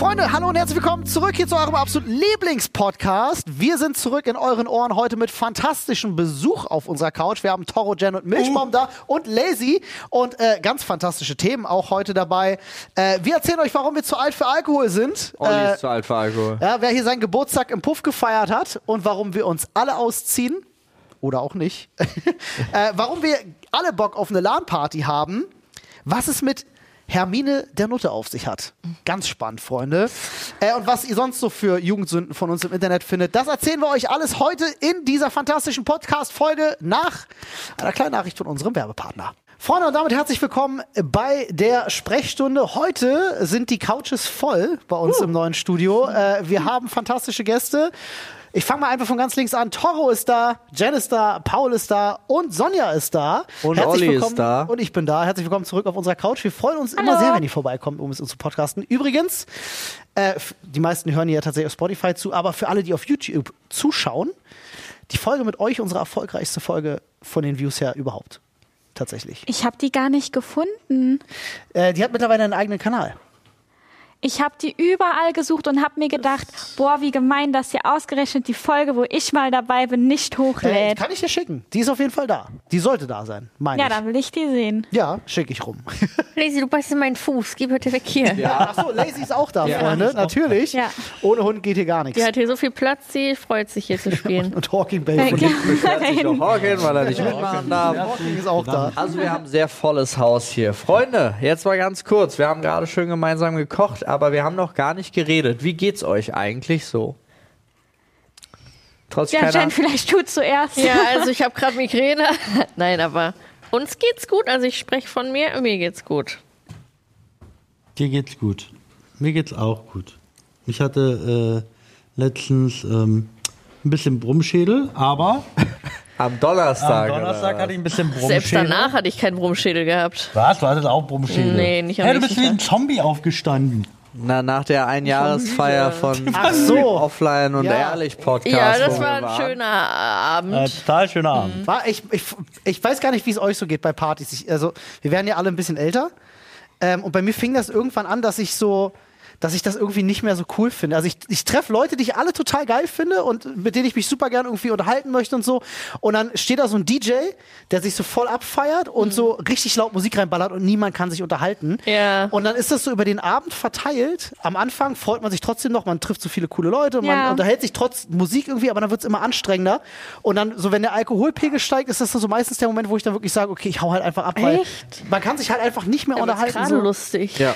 Freunde, hallo und herzlich willkommen zurück hier zu eurem absoluten Lieblingspodcast. Wir sind zurück in euren Ohren heute mit fantastischem Besuch auf unserer Couch. Wir haben Toro, Jen und Milchbaum da und Lazy und äh, ganz fantastische Themen auch heute dabei. Äh, wir erzählen euch, warum wir zu alt für Alkohol sind. Olli Äh, ist zu alt für Alkohol. ja, wer hier seinen Geburtstag im Puff gefeiert hat und warum wir uns alle ausziehen. Oder auch nicht. äh, warum wir alle Bock auf eine LAN-Party haben. Was es mit Hermine der Nutte auf sich hat. Ganz spannend, Freunde. Äh, und was ihr sonst so für Jugendsünden von uns im Internet findet, das erzählen wir euch alles heute in dieser fantastischen Podcast-Folge nach einer kleinen Nachricht von unserem Werbepartner. Freunde, und damit herzlich willkommen bei der Sprechstunde. Heute sind die Couches voll bei uns im neuen Studio. Äh, wir haben fantastische Gäste. Ich fange mal einfach von ganz links an. Toro ist da, Jen ist da, Paul ist da und Sonja ist da. Und Herzlich Olli ist willkommen- da. Und ich bin da. Herzlich willkommen zurück auf unserer Couch. Wir freuen uns immer Hallo. sehr, wenn ihr vorbeikommt, um es uns zu podcasten. Übrigens, äh, die meisten hören hier ja tatsächlich auf Spotify zu, aber für alle, die auf YouTube zuschauen, die Folge mit euch, unsere erfolgreichste Folge von den Views her überhaupt. Tatsächlich. Ich habe die gar nicht gefunden. Äh, die hat mittlerweile einen eigenen Kanal. Ich habe die überall gesucht und habe mir gedacht, boah, wie gemein, dass ihr ausgerechnet die Folge, wo ich mal dabei bin, nicht Äh, hochlädt. kann ich dir schicken. Die ist auf jeden Fall da. Die sollte da sein, meine ja, ich. dann will ich die sehen. Ja, schicke ich rum. Lazy, du beißt in meinen Fuß. Geh bitte weg hier. Achso, Lazy ist auch da, Freunde. Natürlich. Ja. Ohne Hund geht hier gar nichts. Die hat hier so viel Platz, sie freut sich hier zu spielen. Und Hawking Äh, von ja, Beschwert sich doch Horken, weil er nicht mitmachen darf. Hawking ist auch da. Also wir haben ein sehr volles Haus hier. Freunde, jetzt mal ganz kurz. Wir haben gerade schön gemeinsam gekocht, aber wir haben noch gar nicht geredet. Wie geht's euch eigentlich so? Trotz ja. Jen, vielleicht du zuerst. Ja, also ich habe gerade Migräne. Nein, aber uns geht's gut. Also ich spreche von mir, mir geht's gut. Dir geht's gut. Mir geht's auch gut. Ich hatte äh, letztens ähm, ein bisschen Brummschädel, aber Am Donnerstag. am Donnerstag hatte ich ein bisschen Brummschädel. Selbst danach hatte ich keinen Brummschädel gehabt. Was? Du hattest auch Brummschädel? Nee, nicht am Hey, du bist wie ein Zombie aufgestanden. Na, nach der Einjahresfeier von Ach so. Offline und Ja. Ehrlich Podcast. Ja, das war ein schöner Abend. Äh, total schöner Abend. War, ich, ich, ich weiß gar nicht, wie es euch so geht bei Partys. Ich, also, wir werden ja alle ein bisschen älter. Ähm, und bei mir fing das irgendwann an, dass ich so, dass ich das irgendwie nicht mehr so cool finde. Also ich, ich treffe Leute, die ich alle total geil finde und mit denen ich mich super gern irgendwie unterhalten möchte und so. Und dann steht da so ein DJ, der sich so voll abfeiert und so richtig laut Musik reinballert und niemand kann sich unterhalten. Ja. Und dann ist das so über den Abend verteilt. Am Anfang freut man sich trotzdem noch, man trifft so viele coole Leute und man Ja. unterhält sich trotz Musik irgendwie, aber dann wird es immer anstrengender. Und dann, so wenn der Alkoholpegel steigt, ist das so meistens der Moment, wo ich dann wirklich sage, okay, ich hau halt einfach ab, weil Echt? man kann sich halt einfach nicht mehr Ja, aber ist unterhalten. gerade So. lustig. Ja.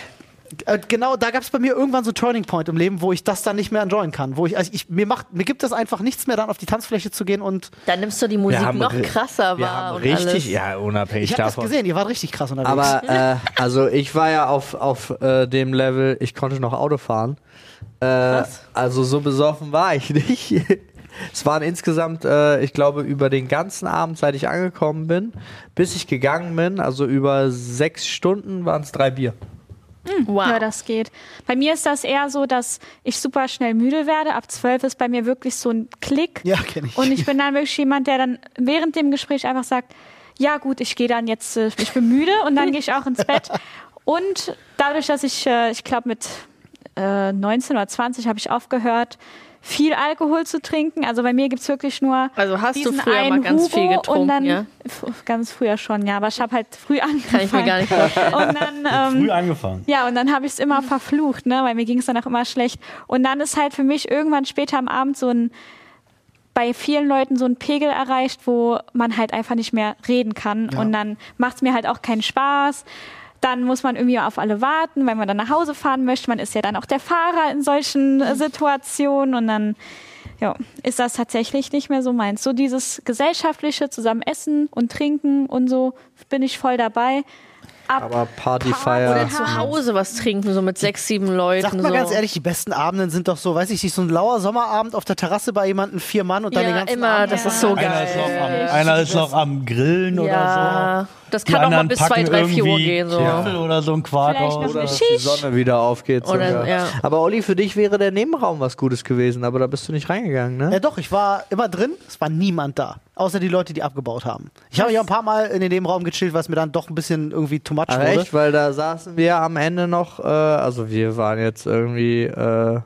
Äh, genau, da gab es bei mir irgendwann so Turning Point im Leben, wo ich das dann nicht mehr enjoyen kann. Wo ich, also ich mir macht, mir gibt es einfach nichts mehr, dann auf die Tanzfläche zu gehen und Dann nimmst du die Musik haben noch krasser Wir wahr. haben und richtig, alles. ja, unabhängig ich habe das davon. gesehen, ihr wart richtig krass unterwegs. Aber äh, also ich war ja auf, auf äh, dem Level, ich konnte noch Auto fahren. Äh, also so besoffen war ich nicht. Es waren insgesamt, äh, ich glaube, über den ganzen Abend, seit ich angekommen bin, bis ich gegangen bin, also über sechs Stunden waren es drei Bier. Wow. Ja, das geht. Bei mir ist das eher so, dass ich super schnell müde werde. Ab zwölf ist bei mir wirklich so ein Klick. Ja, kenn ich. Und ich bin dann wirklich jemand, der dann während dem Gespräch einfach sagt, ja gut, ich gehe dann jetzt, äh, ich bin müde und dann gehe ich auch ins Bett. Und dadurch, dass ich, äh, ich glaube mit äh, 19 oder 20 habe ich aufgehört, viel Alkohol zu trinken. Also bei mir gibt's wirklich nur Also hast du diesen früher mal einen ganz Hugo viel getrunken, und dann ja? ganz früher schon, ja, aber ich habe halt früh angefangen. Kann ich mir gar nicht vorstellen. Und dann ähm, Früh angefangen. ja, und dann habe ich es immer verflucht, ne? weil mir ging es dann auch immer schlecht. Und dann ist halt für mich irgendwann später am Abend so ein, bei vielen Leuten so ein Pegel erreicht, wo man halt einfach nicht mehr reden kann. Ja. Und dann macht es mir halt auch keinen Spaß. Dann muss man irgendwie auf alle warten, weil man dann nach Hause fahren möchte. Man ist ja dann auch der Fahrer in solchen äh, Situationen und dann ja, ist das tatsächlich nicht mehr so meins. So dieses gesellschaftliche zusammen essen und trinken und so bin ich voll dabei. Ab Aber Party Partyfeier. Oder zu Hause was trinken, so mit sechs, sieben Leuten. Sagt mal so. ganz ehrlich, die besten Abenden sind doch so, weiß ich nicht, so ein lauer Sommerabend auf der Terrasse bei jemandem, vier Mann und dann den Ja, ganzen immer, Abend. das Ja. ist so Einer ist, noch geil. am, einer ist noch am Grillen oder Ja, das so. Die kann auch mal bis zwei, packen drei, vier Uhr irgendwie gehen. So. Oder so ein Quark Vielleicht noch. Oder eine dass die. Sonne wieder aufgeht. Oder- sogar. ja. Aber Olli, für dich wäre der Nebenraum was Gutes gewesen, aber da bist du nicht reingegangen, ne? Ja doch, ich war immer drin, es war niemand da. außer die Leute, die abgebaut haben. Ich habe ja ein paar Mal in dem Raum gechillt, was mir dann doch ein bisschen irgendwie too much Ach, wurde. echt? Weil da saßen wir am Ende noch, äh, also wir waren jetzt irgendwie äh,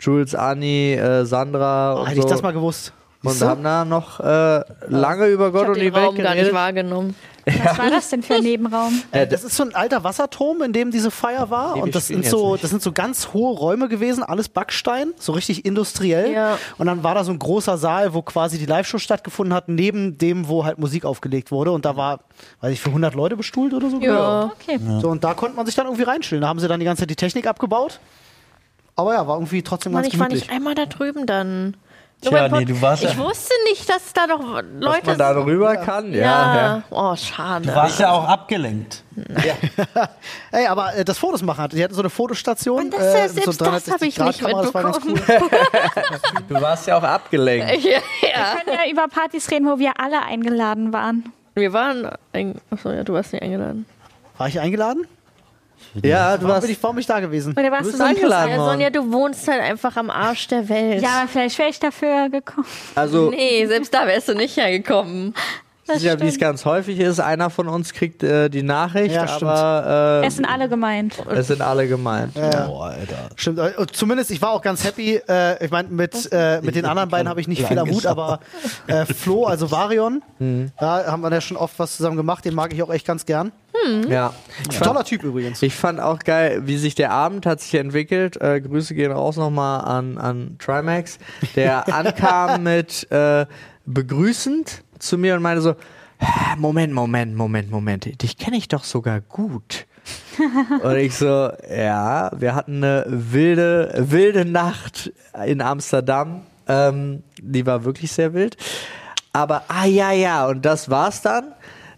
Jules, Anni, äh, Sandra Oh, und hätte so. ich das mal gewusst. und Siehst du? haben da noch äh, lange über Ich Gott und den die Welt Raum gar nicht geredet. wahrgenommen. Was war das denn für ein Nebenraum? Äh, das ist so ein alter Wasserturm, in dem diese Feier war. Nee, und das sind, so, das sind so ganz hohe Räume gewesen, alles Backstein, so richtig industriell. Ja. Und dann war da so ein großer Saal, wo quasi die Live-Show stattgefunden hat, neben dem, wo halt Musik aufgelegt wurde. Und da war, weiß ich, für 100 Leute bestuhlt oder so. Ja. Okay. So, und da konnte man sich dann irgendwie reinstellen. Da haben sie dann die ganze Zeit die Technik abgebaut. Aber ja, war irgendwie trotzdem Mann, ganz ich war gemütlich. nicht einmal da drüben dann. Tja, nee, du warst ich ja- wusste nicht, dass da noch Dass Leute man da rüber kann, ja. Ja. ja. Oh, schade. Du warst ja auch abgelenkt. Ey, aber äh, das Fotos machen hat. Die hatten so eine Fotostation. Und das- ja, äh, selbst das hab ich nicht 360-Grad-Kamera, das war ganz mitbekommen. Du warst ja auch abgelenkt. ja, ja. Wir können ja über Partys reden, wo wir alle eingeladen waren. Wir waren. Ein Achso, ja, du warst nicht eingeladen. War ich eingeladen? Ja, du warst. bin ich, warum bin ich da gewesen? Oder warst bist du so ein eingeladen. Mann. Sonja, du wohnst halt einfach am Arsch der Welt. Ja, aber vielleicht wäre ich dafür gekommen. Also, Nee, selbst da wärst du nicht hergekommen. Das ja, wie es ganz häufig ist, einer von uns kriegt äh, die Nachricht, Ja, stimmt. aber äh, Es sind alle gemeint. es sind alle gemeint. Boah, Alter. Stimmt, äh, zumindest ich war auch ganz happy. Äh, ich meine, mit, äh, mit den anderen beiden habe ich nicht viel am Hut, aber äh, Flo, also Varion, da haben wir ja schon oft was zusammen gemacht, den mag ich auch echt ganz gern. Ja. Ich fand, Toller Typ übrigens. ich fand auch geil, wie sich der Abend hat sich entwickelt. Äh, Grüße gehen raus nochmal an, an Trimax, der ankam mit äh, begrüßend zu mir und meinte so, "Hä, Moment, Moment, Moment, Moment, dich kenne ich doch sogar gut. Und ich so, ja, wir hatten eine wilde, wilde Nacht in Amsterdam. Ähm, die war wirklich sehr wild. Aber, ah ja, ja, und das war's dann.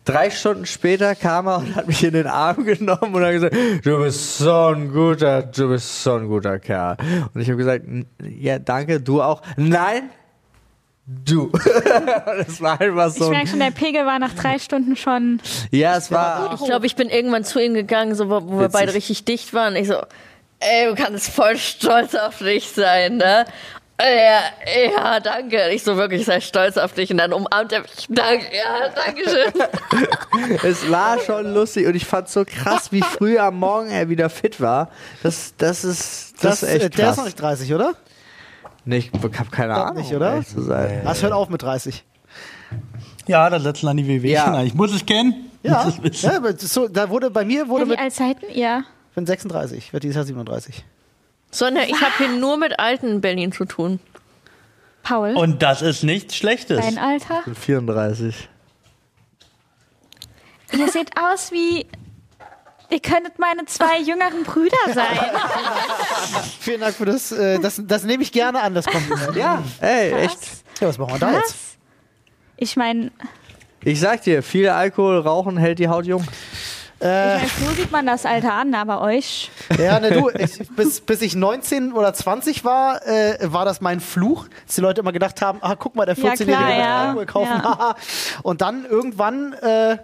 Drei Stunden später kam er und hat mich in den Arm genommen und hat gesagt, du bist so ein guter, du bist so ein guter Kerl. Und ich habe gesagt, "N- ja, danke, du auch. Nein, du. das war einfach Ich so. merke Ein, schon, der Pegel war nach drei Stunden schon. ja, es war. Ich glaube, ich bin irgendwann zu ihm gegangen, so, wo wo wir beide richtig dicht waren. Ich so, ey, du kannst voll stolz auf dich sein, ne? Ja, ja, danke. Ich so wirklich sei stolz auf dich. Und dann umarmt er mich. Danke, ja, danke schön. Es war schon lustig und ich fand so krass, wie früh am Morgen er wieder fit war. Das, das ist, das, ist äh, echt der krass. ist noch nicht 30, oder? Nee, ich hab keine Ahnung, nicht, oder? Zu sein. Das hört auf mit 30. Ja, da setzen dann die WW Ja. ja. Ich muss es kennen. Ja, ja aber so, da wurde bei mir wurde Ja, mit alt seid ihr? ich bin 36, wird dieses Jahr 37. Sonja, ich habe hier nur mit Alten in Berlin zu tun. Paul? Und das ist nichts Schlechtes. Dein Alter? Ich bin 34. Ihr seht aus wie. Ihr könntet meine zwei jüngeren Brüder sein. Vielen Dank für das. Äh, das, das nehme ich gerne an, das Kompliment. Ja, ey, echt. Ja, was machen wir da jetzt? Was? Ich meine, Ich sag dir, viel Alkohol, Rauchen hält die Haut jung. Äh, ich mein, so sieht man das Alter an, aber euch. ja, ne, du, ich, bis, bis ich 19 oder 20 war, äh, war das mein Fluch, dass die Leute immer gedacht haben, ah, guck mal, der Ja, 14-Jährige klar, wird ja. Alkohol kaufen. Ja. Und dann irgendwann äh,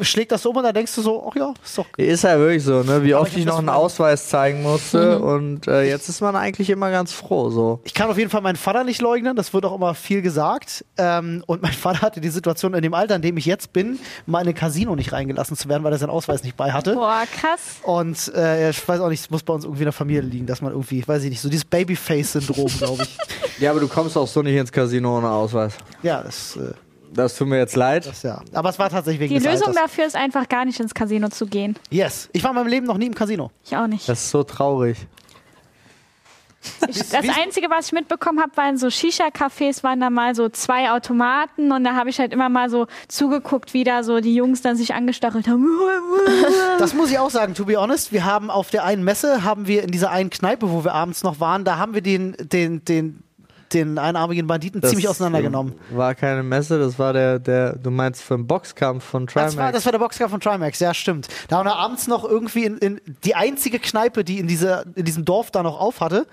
schlägt das so um und dann denkst du so, ach ja, ist doch Ist ja wirklich so, ne? Wie oft ich ich noch einen Ausweis zeigen musste und äh, jetzt ist man eigentlich immer ganz froh, so. Ich kann auf jeden Fall meinen Vater nicht leugnen, das wird auch immer viel gesagt. Ähm, und mein Vater hatte die Situation in dem Alter, in dem ich jetzt bin, mal in ein Casino nicht reingelassen zu werden, weil er seinen Ausweis nicht bei hatte. Boah, krass. Und äh, ich weiß auch nicht, es muss bei uns irgendwie in der Familie liegen, dass man irgendwie, weiß ich nicht, so dieses Babyface-Syndrom, glaube ich. Ja, aber du kommst auch so nicht ins Casino ohne Ausweis. ja, das, äh, Das tut mir jetzt leid. das ja. Aber es war tatsächlich wegen Die des Lösung Alters. dafür ist einfach gar nicht ins Casino zu gehen. Yes. Ich war in meinem Leben noch nie im Casino. Ich auch nicht. Das ist so traurig. Ich, das Einzige, was ich mitbekommen habe, waren so Shisha-Cafés, waren da mal so zwei Automaten und da habe ich halt immer mal so zugeguckt, wie da so die Jungs dann sich angestachelt haben. Das muss ich auch sagen, to be honest. Wir haben auf der einen Messe, haben wir in dieser einen Kneipe, wo wir abends noch waren, da haben wir den, den, den, den einarmigen Banditen Das ziemlich auseinandergenommen. War keine Messe, das war der, der du meinst für den Boxkampf von Trimax. Das war, das war der Boxkampf von Trimax, ja, stimmt. Da haben wir abends noch irgendwie in, in die einzige Kneipe, die in, dieser, in diesem Dorf da noch auf hatte.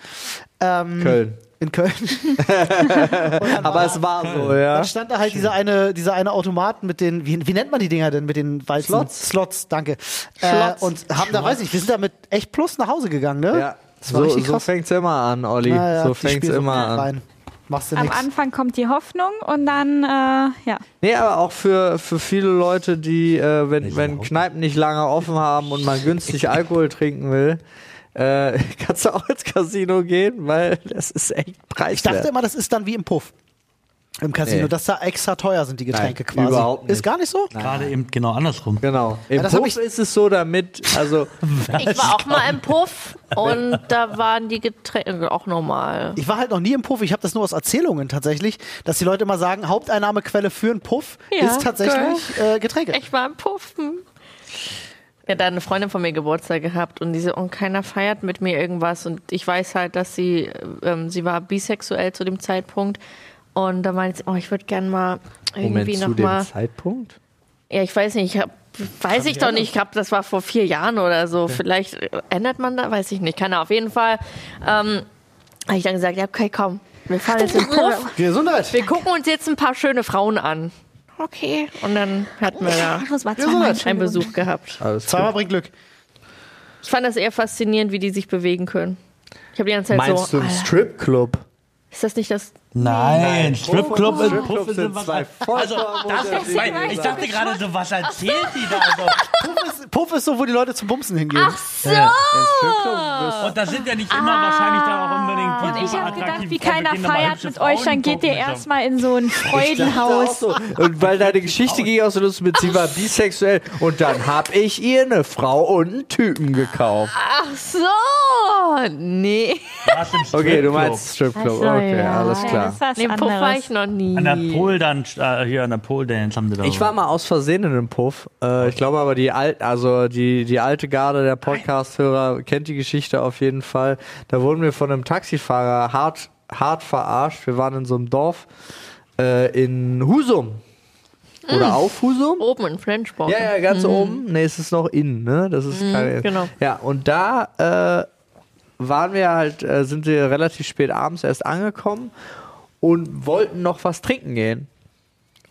Ähm, Köln. In Köln. Aber es war so, ja. Dann stand da halt dieser eine, dieser eine Automat mit den, wie, wie nennt man die Dinger denn mit den Walzen? Slots. Slots, danke. Äh, Slots. und haben da, weiß ich, wir sind da mit echt Plus nach Hause gegangen, ne? Ja. Das war So, richtig so krass. fängt's immer an, Olli. Ja, ja, so fängt's Spiele immer so an. rein. Machst du Am nichts. Anfang kommt die Hoffnung und dann, äh, ja. Nee, aber auch für, für viele Leute, die, äh, wenn, wenn. Kneipen nicht lange offen haben und man günstig Alkohol trinken will, äh, kannst du auch ins Casino gehen, weil das ist echt Ich preiswert. dachte immer, das ist dann wie im Puff. Im Casino, Nee. dass da extra teuer sind die Getränke Nein, quasi. überhaupt nicht. Ist gar nicht so? Gerade eben genau andersrum. Genau. Im Ja, Puff ich- ist es so, damit, also, Ich war auch mal im Puff und da waren die Getränke auch normal. Ich war halt noch nie im Puff. Ich habe das nur aus Erzählungen tatsächlich, dass die Leute immer sagen, Haupteinnahmequelle für einen Puff Ja, ist tatsächlich äh, Getränke. Ich war im Puffen. Ja, da hat eine Freundin von mir Geburtstag gehabt und diese und keiner feiert mit mir irgendwas und ich weiß halt, dass sie ähm, sie war bisexuell zu dem Zeitpunkt und da meinte sie, oh, ich würde gern mal Moment, irgendwie zu noch dem mal Zeitpunkt? Ja, ich weiß nicht, ich hab, weiß ich doch nicht, ich hab, das war vor vier Jahren oder so. Vielleicht äh, ändert man da, weiß ich nicht. Keine Ahnung. Auf jeden Fall ähm, habe ich dann gesagt, ja, okay, komm, wir fahren jetzt in den Puff. Gesundheit. Wir gucken uns jetzt ein paar schöne Frauen an. Okay. Und dann hatten wir da Das war zweimal einen. Besuch gehabt. Alles Zweimal bringt Glück. Ich fand das eher faszinierend, wie die sich bewegen können. Ich habe die ganze Zeit Meinst so, du einen Alter, Stripclub? ist das nicht das... Nein, Stripclub und Stripclub Puff sind sind was. zwei Also, das ist, ich dachte gerade so, was erzählt die da? Also, Puff ist, Puff ist so, wo die Leute zum Bumsen hingehen. Ach so! und da sind ja nicht immer wahrscheinlich dann auch unbedingt die Und ich habe gedacht, wie keiner feiert mit euch, dann geht ihr gucken. erstmal in so ein Freudenhaus. So. Und weil deine Geschichte ging auch so lustig mit, sie war bisexuell und dann hab ich ihr eine Frau und einen Typen gekauft. Ach so! Nee. Okay, du meinst Stripclub. Okay, ja. alles Ja, klar. Das ist was Nee, Puff war ich noch nie. An der Pole dann, äh, hier an der Pole Dance haben sie da. Ich war mal aus Versehen in einem Puff. Äh, ich glaube aber die alt, also die, die alte Garde der Podcast-Hörer kennt die Geschichte auf jeden Fall. Da wurden wir von einem Taxifahrer hart, hart verarscht. Wir waren in so einem Dorf äh, in Husum. Oder auf Husum? Oben in Flensburg. Ja, ja, ganz oben. Nee, es ist noch innen, ne? Das ist keine. genau. Ja, und da äh, waren wir halt, äh, sind wir relativ spät abends erst angekommen und wollten noch was trinken gehen.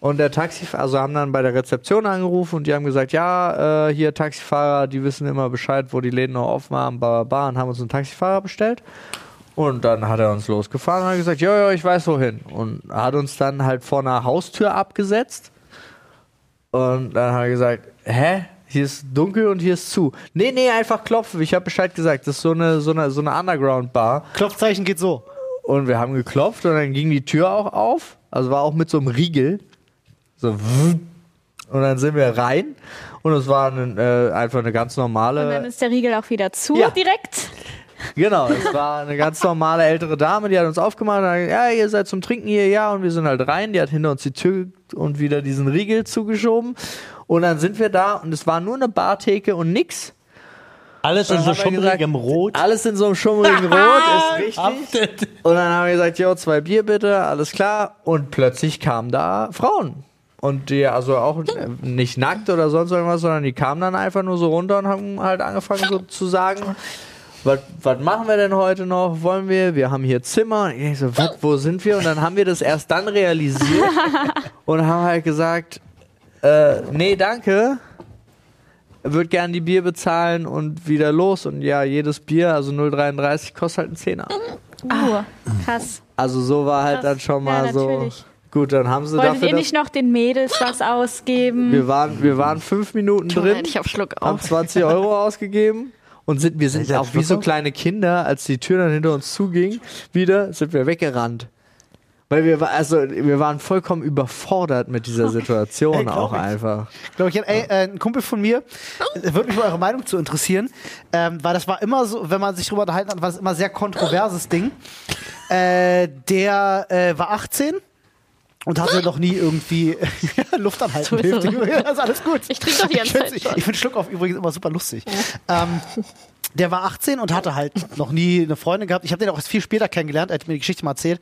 Und der Taxifahrer, also haben dann bei der Rezeption angerufen und die haben gesagt, ja, äh, hier Taxifahrer, die wissen immer Bescheid, wo die Läden noch offen haben, bla, bla, bla, und haben uns einen Taxifahrer bestellt. Und dann hat er uns losgefahren und hat gesagt, ja, ja, ich weiß wohin. Und hat uns dann halt vor einer Haustür abgesetzt. Und dann hat er gesagt, hä? Hier ist dunkel und hier ist zu. Nee, nee, einfach klopfen. Ich habe Bescheid gesagt. Das ist so eine, so eine, so eine Underground-Bar. Klopfzeichen geht so. Und wir haben geklopft und dann ging die Tür auch auf. Also war auch mit so einem Riegel. So. Und dann sind wir rein. Und es war ein, äh, einfach eine ganz Und dann normale. ist der Riegel auch wieder zu Ja. direkt. Genau, es war eine ganz normale ältere Dame, die hat uns aufgemacht und hat gesagt, ja, ihr seid zum Trinken hier, ja. Und wir sind halt rein. Die hat hinter uns die Tür und wieder diesen Riegel zugeschoben. Und dann sind wir da und es war nur eine Bartheke und nix. Alles in so gesagt, schummrigem Rot. Alles in so einem schummrigen Rot, ist richtig. Und dann haben wir gesagt, jo, zwei Bier bitte, alles klar. Und plötzlich kamen da Frauen. Und die, also auch nicht nackt oder sonst irgendwas, sondern die kamen dann einfach nur so runter und haben halt angefangen so zu sagen, was machen wir denn heute noch? Wollen wir? Wir haben hier Zimmer. Und ich so, was, wo sind wir? Und dann haben wir das erst dann realisiert und haben halt gesagt, äh, nee, danke. Würde gern die Bier bezahlen und wieder los. Und ja, jedes Bier, also 0,33, kostet halt einen Zehner. Uh, krass. Also so war halt dann schon mal Ja, so. Gut, dann haben sie Wolltet dafür. ihr nicht noch den Mädels was ausgeben? wir, waren, wir waren fünf Minuten drin, Ich auf Schluck haben auf. 20 Euro ausgegeben und sind, wir sind auch wie so kleine Kinder, als die Tür dann hinter uns zuging, wieder sind wir weggerannt. Weil wir, also, wir waren vollkommen überfordert mit dieser Situation Ey, auch ich. einfach. Glaube ich, ey, äh, ein Kumpel von mir, äh, würde mich mal eure Meinung zu interessieren, ähm, weil das war immer so, wenn man sich drüber unterhalten hat, war das immer ein sehr kontroverses Ding. Äh, der äh, war 18 und hatte noch nie irgendwie Luft anhalten. Hilft. Das ist alles gut. Ich trinke doch die ganze Ich Zeit. Ich finde Schluck auf übrigens immer super lustig. Ähm, der war 18 und hatte halt noch nie eine Freundin gehabt. Ich habe den auch erst viel später kennengelernt, er hat mir die Geschichte mal erzählt.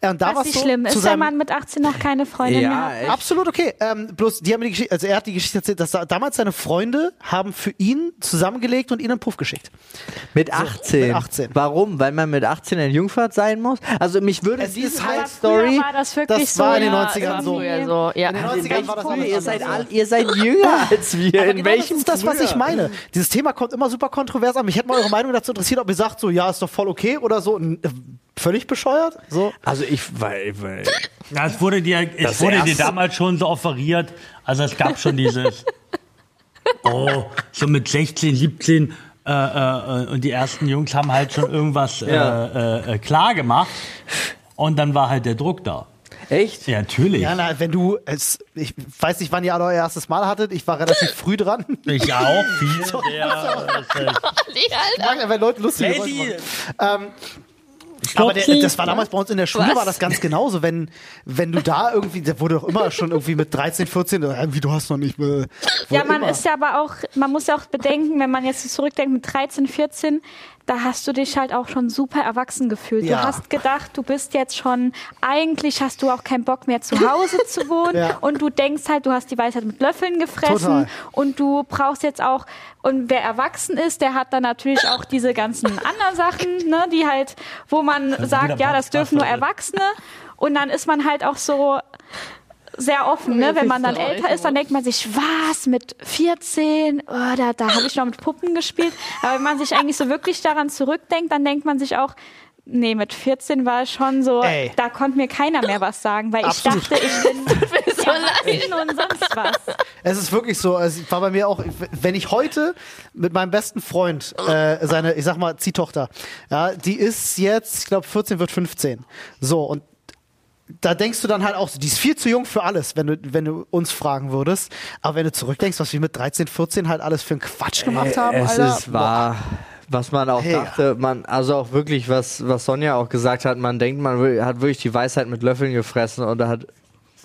Äh, und da war's nicht so, schlimm. zu Ist der Mann mit 18 noch keine Freundin Ja, gehabt? echt. Absolut okay. Ähm, bloß, die haben mir die Geschichte, also er hat die Geschichte erzählt, dass da, damals seine Freunde haben für ihn zusammengelegt und ihn einen Puff geschickt. Mit 18. mit 18. Warum? Weil man mit 18 ein Jungfahrt sein muss? Also mich würde Es diese halt Story. war das wirklich das so. war in den ja, 90ern irgendwie- so. So. Ja. In den 90ern war das alles ihr seid ja. all, ihr seid jünger als wir. Aber in genau welchem das ist das, was ich meine. Dieses Thema kommt immer super kontrovers an. Mich hätte mal eure Meinung dazu interessiert, ob ihr sagt, so, ja, ist doch voll okay oder so. N- äh, völlig bescheuert? So. Also ich, weil, weil Ja, es wurde dir, es Das wurde dir damals schon so offeriert. Also es gab schon dieses, oh, so mit 16, 17 äh, äh, und die ersten Jungs haben halt schon irgendwas Ja. äh, äh, klar gemacht. Und dann war halt der Druck da. Echt? Ja, natürlich. Ja, na, wenn du, es, ich weiß nicht, wann ihr alle euer erstes Mal hattet. Ich war relativ früh dran. Ich auch. Viel der, Mag, wenn Leute Lady, Geräusche machen. Ähm, aber der, das war damals bei uns in der Schule, Was? war das ganz genauso. Wenn, wenn du da irgendwie, der wurde doch immer schon irgendwie mit 13, 14, äh, wie du hast noch nicht mehr. Ja, man immer. ist ja aber auch, man muss ja auch bedenken, wenn man jetzt so zurückdenkt mit 13, 14, da hast du dich halt auch schon super erwachsen gefühlt. Ja. Du hast gedacht, du bist jetzt schon, eigentlich hast du auch keinen Bock mehr zu Hause zu wohnen Ja. und du denkst halt, du hast die Weisheit mit Löffeln gefressen Total. und du brauchst jetzt auch, und wer erwachsen ist, der hat dann natürlich auch diese ganzen anderen Sachen, ne, die halt, wo man sagt, ja, das dürfen nur Erwachsene und dann ist man halt auch so, sehr offen, ne? Wenn man dann älter ist, dann denkt man sich, was, mit 14? Oh, da da habe ich noch mit Puppen gespielt. Aber wenn man sich eigentlich so wirklich daran zurückdenkt, dann denkt man sich auch, nee, mit 14 war es schon so, Ey. da konnte mir keiner mehr was sagen, weil Absolut. ich dachte, ich bin so leid. erwachsen und sonst was. Es ist wirklich so, es war bei mir auch, wenn ich heute mit meinem besten Freund, äh, seine, ich sag mal, Ziehtochter, ja, die ist jetzt, ich glaube, 14 wird 15. So, und da denkst du dann halt auch, die ist viel zu jung für alles, wenn du, wenn du uns fragen würdest. Aber wenn du zurückdenkst, was wir mit 13, 14 halt alles für einen Quatsch gemacht haben, es Alter. ist wahr. Was man auch Hey. dachte, man, also auch wirklich, was, was Sonja auch gesagt hat, man denkt, man hat wirklich die Weisheit mit Löffeln gefressen und hat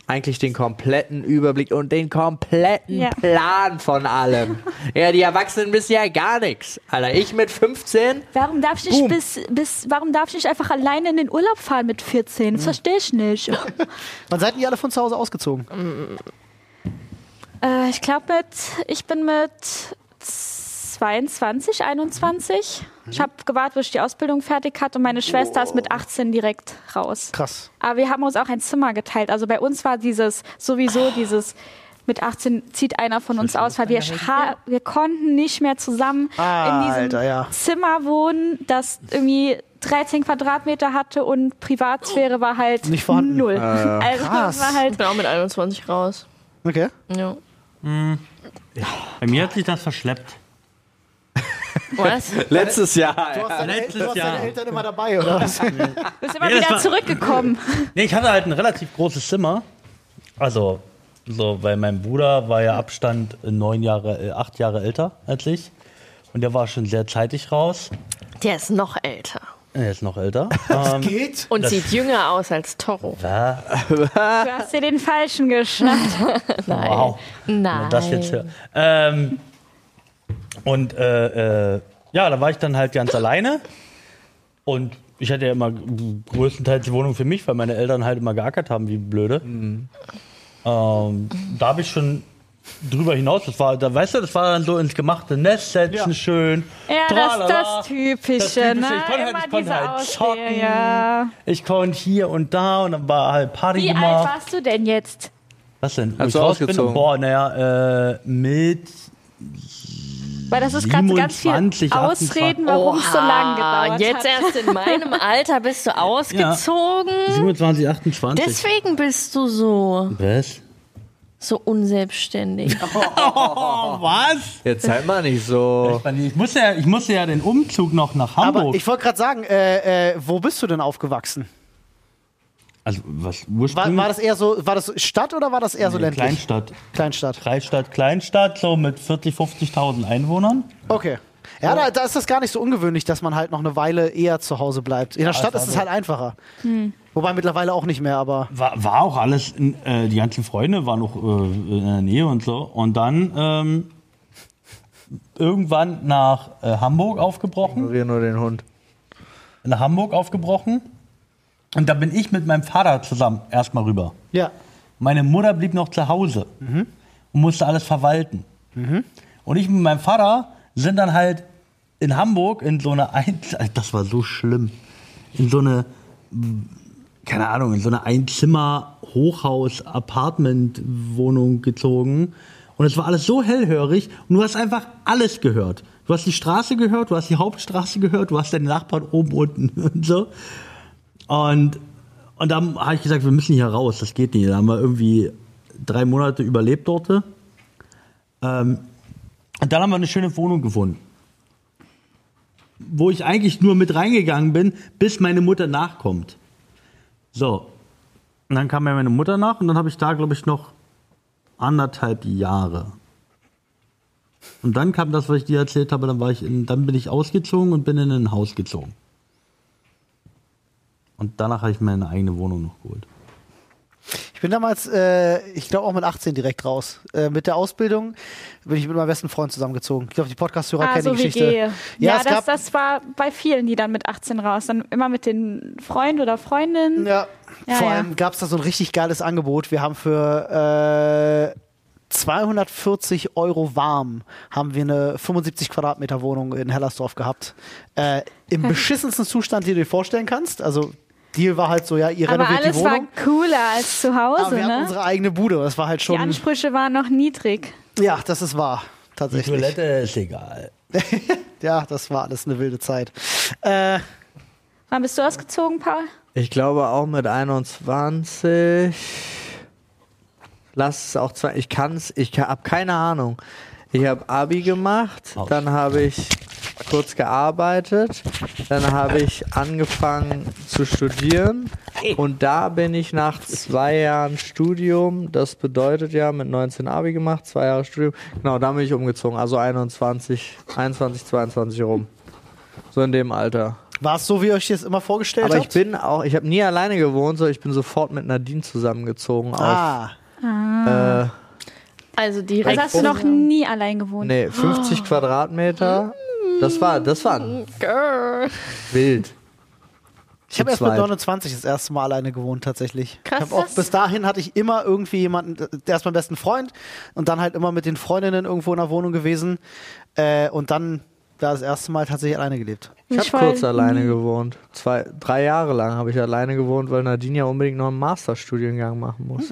eigentlich den kompletten Überblick und den kompletten Ja. Plan von allem. ja, die Erwachsenen wissen ja gar nichts. Alter, ich mit 15, Warum darf ich nicht bis, bis, warum darf ich nicht einfach alleine in den Urlaub fahren mit 14? Das verstehe ich nicht. Wann seid ihr alle von zu Hause ausgezogen? Äh, ich glaube mit, ich bin mit 22, 21. Ich habe gewartet, bis ich die Ausbildung fertig hatte und meine Schwester ist mit 18 direkt raus. Krass. Aber wir haben uns auch ein Zimmer geteilt. Also bei uns war dieses sowieso dieses mit 18 zieht einer von uns aus, weil wir, wir konnten nicht mehr zusammen Ah, in diesem Alter, ja. Zimmer wohnen, das irgendwie 13 Quadratmeter hatte und Privatsphäre war halt Nicht vorhanden. null. also krass. war Ich halt bin auch mit 21 raus. Okay. Ja. Bei mir hat sich das verschleppt. Was? letztes Jahr. Du hast deine, Letztes du hast Jahr. deine Eltern immer dabei, oder was? bist immer Nee, das wieder war- zurückgekommen. Nee, ich hatte halt ein relativ großes Zimmer. Also, so, weil mein Bruder war ja Abstand neun Jahre, äh, acht Jahre älter als ich. Und der war schon sehr zeitig raus. Der ist noch älter. Er ist noch älter. ähm, Geht? Und sieht jünger aus als Toro. ja, Du hast dir den falschen geschnappt. wow. Wenn Nein. man das jetzt hört. Ähm, und äh, äh, ja, da war ich dann halt ganz alleine. Und ich hatte ja immer größtenteils die Wohnung für mich, weil meine Eltern halt immer geackert haben, wie blöde. Ähm, da habe ich schon drüber hinaus, das war, da weißt du, das war dann so ins gemachte Nest setzen, Ja. schön. Ja, das, tralala. das Typische, Das Typische. ne? Ich konnte halt- ich konnte halt zocken. ja. Ich konnte hier und da und dann war halt Party Wie alt gemacht. warst du denn jetzt? Was denn? Hast ich du raus bin? ausgezogen? Boah, naja, äh, mit Weil das ist gerade ganz viel 27, Ausreden, warum es so lange gedauert Jetzt hat. erst in meinem Alter bist du ausgezogen. 27, 28. Deswegen bist du so, Was? so unselbstständig. Oh, was? Jetzt seid mal nicht so. Ich musste, ja, ich musste ja den Umzug noch nach Hamburg. Aber ich wollte gerade sagen, äh, äh, wo bist du denn aufgewachsen? Also, was War, ursprünglich? war das eher so, war das Stadt oder war das eher so Nee, ländlich? Kleinstadt. Kleinstadt. Kleinstadt, Kleinstadt, so mit 40, 50.000 Einwohnern. Okay. Ja, da, da ist das gar nicht so ungewöhnlich, dass man halt noch eine Weile eher zu Hause bleibt. In der Stadt ist es so. halt einfacher. Wobei mittlerweile auch nicht mehr, aber. War, war auch alles, in, äh, die ganzen Freunde waren noch äh, in der Nähe und so. Und dann ähm, irgendwann nach äh, Hamburg aufgebrochen. Ignoriere nur den Hund. Nach Hamburg aufgebrochen. Und da bin ich mit meinem Vater zusammen erstmal rüber. Ja. Meine Mutter blieb noch zu Hause und musste alles verwalten. Und ich mit meinem Vater sind dann halt in Hamburg in so eine ein das war so schlimm in so eine keine Ahnung in so eine Einzimmer Hochhaus Apartment Wohnung gezogen und es war alles so hellhörig und du hast einfach alles gehört. Du hast die Straße gehört, du hast die Hauptstraße gehört, du hast deine Nachbarn oben unten und so. Und, und dann habe ich gesagt, wir müssen hier raus, das geht nicht. Da haben wir irgendwie drei Monate überlebt dort. Ähm, und dann haben wir eine schöne Wohnung gefunden. Wo ich eigentlich nur mit reingegangen bin, bis meine Mutter nachkommt. So. Und dann kam ja meine Mutter nach und dann habe ich da, glaube ich, noch anderthalb Jahre. Und dann kam das, was ich dir erzählt habe, dann war ich in, dann bin ich ausgezogen und bin in ein Haus gezogen. Und danach habe ich meine eigene Wohnung noch geholt. Ich bin damals, äh, ich glaube auch mit 18 direkt raus. Äh, mit der Ausbildung bin ich mit meinem besten Freund zusammengezogen. Ich glaube, die Podcast-Hörer Ah, kennen so die Geschichte. Ja, Ja, es das, gab- das war bei vielen, die dann mit 18 raus. Dann immer mit den Freund oder Freundin. Ja, Ja, vor ja. allem gab es da so ein richtig geiles Angebot. Wir haben für äh, 240 Euro warm haben wir eine 75 Quadratmeter Wohnung in Hellersdorf gehabt. Äh, Im beschissensten Zustand, den du dir vorstellen kannst. Also Deal war halt so, ja, ihr Aber renoviert alles die war Wohnung. cooler als zu Aber Hause, wir hatten ne? unsere eigene Bude. Das war halt Die schon. Ansprüche waren noch niedrig. Ja, das ist wahr. Die Tatsächlich. Toilette ist egal. Ja, das war alles eine wilde Zeit. Äh, Wann bist du ausgezogen, Paul? Ich glaube auch mit 21. Lass es auch zwei. Ich kann es, ich habe keine Ahnung. Ich habe Abi gemacht, Autsch. dann habe ich kurz gearbeitet, dann habe ich angefangen zu studieren und da bin ich nach zwei Jahren Studium, das bedeutet ja mit 19 Abi gemacht, zwei Jahre Studium, genau, da bin ich umgezogen, also 21, 21, 22 rum. So in dem Alter. war es so, wie ihr euch das immer vorgestellt Aber ich habt? bin auch, ich habe nie alleine gewohnt, so ich bin sofort mit Nadine zusammengezogen ah, auf äh, Also Also direkt. hast du noch nie allein gewohnt? nee, 50 Quadratmeter. Das war, das war Girl. wild. ich habe erst mit zweit. 29 das erste Mal alleine gewohnt, tatsächlich. Krass, ich hab auch bis dahin hatte ich immer irgendwie jemanden, der ist mein besten Freund und dann halt immer mit den Freundinnen irgendwo in der Wohnung gewesen äh, und dann da das erste Mal tatsächlich alleine gelebt. Ich Ich habe kurz war alleine gewohnt. Zwei, drei Jahre lang habe ich alleine gewohnt, weil Nadine ja unbedingt noch einen Masterstudiengang machen muss.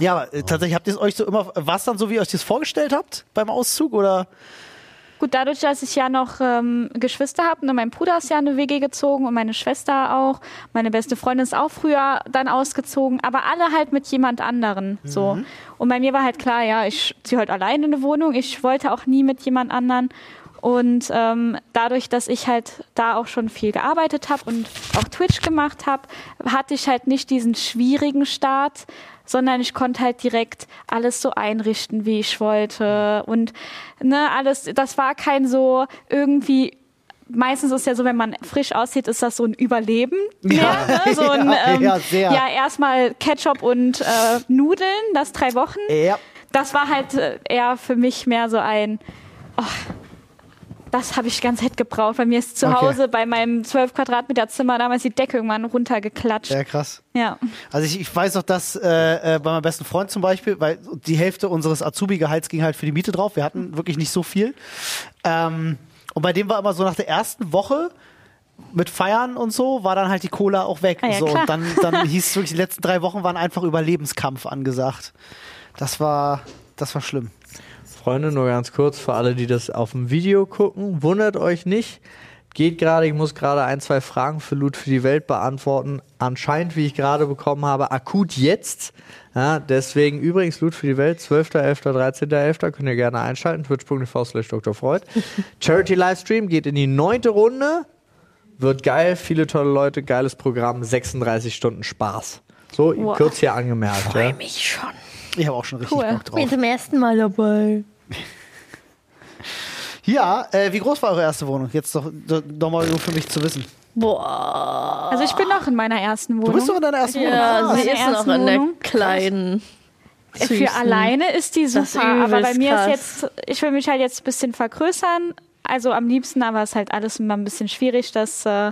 Ja, aber äh, tatsächlich habt ihr es euch so immer, war es dann so, wie ihr euch das vorgestellt habt beim Auszug oder? Gut, dadurch, dass ich ja noch ähm, Geschwister habe, ne, mein Bruder ist ja in eine WG gezogen und meine Schwester auch. Meine beste Freundin ist auch früher dann ausgezogen, aber alle halt mit jemand anderen. So. Und bei mir war halt klar, ja, ich ziehe halt alleine in eine Wohnung. Ich wollte auch nie mit jemand anderen. Und ähm, dadurch, dass ich halt da auch schon viel gearbeitet habe und auch Twitch gemacht habe, hatte ich halt nicht diesen schwierigen Start, sondern ich konnte halt direkt alles so einrichten, wie ich wollte. Und ne, alles, das war kein so irgendwie. Meistens ist ja so, wenn man frisch aussieht, ist das so ein Überleben. Ja. mehr, ne? so ein, Ja, ähm, ja, sehr. ja, erstmal Ketchup und äh, Nudeln, das drei Wochen Ja. das war halt äh, eher für mich mehr so ein, oh, das habe ich ganz Zeit gebraucht. Bei mir ist zu Okay. Hause bei meinem 12 Quadratmeter Zimmer damals die Decke irgendwann runtergeklatscht. Ja, krass. Ja. Also ich, ich weiß noch, dass äh, äh, bei meinem besten Freund zum Beispiel, weil die Hälfte unseres Azubi-Gehalts ging halt für die Miete drauf. Wir hatten wirklich nicht so viel. Ähm, und bei dem war immer so nach der ersten Woche mit Feiern und so, war dann halt die Cola auch weg. Ah ja, so, und dann, dann hieß es wirklich, die letzten drei Wochen waren einfach Überlebenskampf angesagt. Das war, das war schlimm. Freunde, nur ganz kurz für alle, die das auf dem Video gucken, wundert euch nicht. Geht gerade, ich muss gerade ein, zwei Fragen für Loot für die Welt beantworten. Anscheinend, wie ich gerade bekommen habe, akut jetzt. Ja, deswegen übrigens Loot für die Welt, 12.11., 13.11. könnt ihr gerne einschalten, twitch.tv slash Dr. Freud. Charity Livestream geht in die neunte Runde. Wird geil, viele tolle Leute, geiles Programm, 36 Stunden Spaß. So, Wow. kurz hier angemerkt. Ja. mich schon. Ich habe auch schon richtig Cool. Bock drauf. Bin zum ersten Mal dabei. Ja, äh, wie groß war eure erste Wohnung? Jetzt doch, doch noch mal nur für mich zu wissen. Boah. Also ich bin noch in meiner ersten Wohnung. Du bist doch in deiner ersten Wohnung. Ja, Ah, sie ist noch in der Wohnung. kleinen. Für süßen- alleine ist die super, aber bei mir krass. ist jetzt, ich will mich halt jetzt ein bisschen vergrößern. Also am liebsten, aber es ist halt alles immer ein bisschen schwierig, das äh,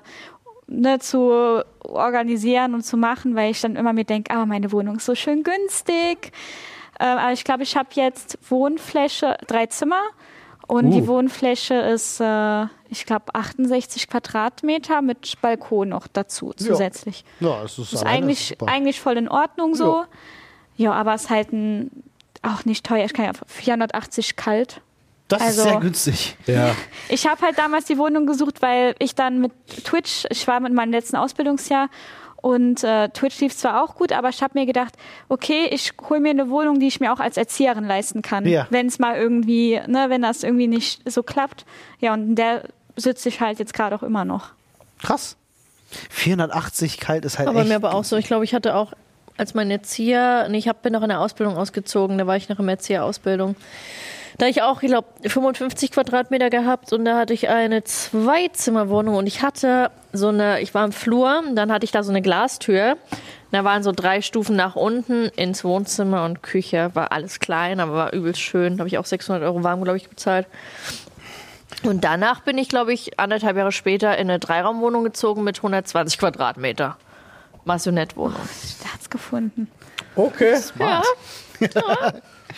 ne, zu organisieren und zu machen, weil ich dann immer mir denke, ah, meine Wohnung ist so schön günstig. Äh, aber ich glaube, ich habe jetzt Wohnfläche, drei Zimmer. Und die Uh. Wohnfläche ist, äh, ich glaube, 68 Quadratmeter mit Balkon noch dazu zusätzlich. Ja, das ist, Ist alleine eigentlich, super. eigentlich voll in Ordnung so. Ja, aber es ist halt ein, auch nicht teuer. Ich kann ja 480 kalt. Das Also- ist sehr günstig. Ja. Ich habe halt damals die Wohnung gesucht, weil ich dann mit Twitch, ich war mit meinem letzten Ausbildungsjahr und äh, Twitch lief zwar auch gut, aber ich habe mir gedacht, okay, ich hole mir eine Wohnung, die ich mir auch als Erzieherin leisten kann, Ja. wenn es mal irgendwie, ne, wenn das irgendwie nicht so klappt. Ja, und in der sitze ich halt jetzt gerade auch immer noch. Krass. 480 kalt ist halt Aber echt. mir aber auch so. Ich glaube, ich hatte auch als mein Erzieher, nee, ich hab, bin noch in der Ausbildung ausgezogen, da war ich noch im Erzieherausbildung. Da ich auch, ich glaube, 55 Quadratmeter gehabt und da hatte ich eine Zweizimmerwohnung und ich hatte so eine, ich war im Flur, dann hatte ich da so eine Glastür. Da waren so drei Stufen nach unten ins Wohnzimmer und Küche. War alles klein, aber war übelst schön. Da habe ich auch 600 Euro warm, glaube ich, bezahlt. Und danach bin ich, glaube ich, anderthalb Jahre später in eine Dreiraumwohnung gezogen mit 120 Quadratmeter. Massonettwohnung. Staats gefunden. Okay. Ja.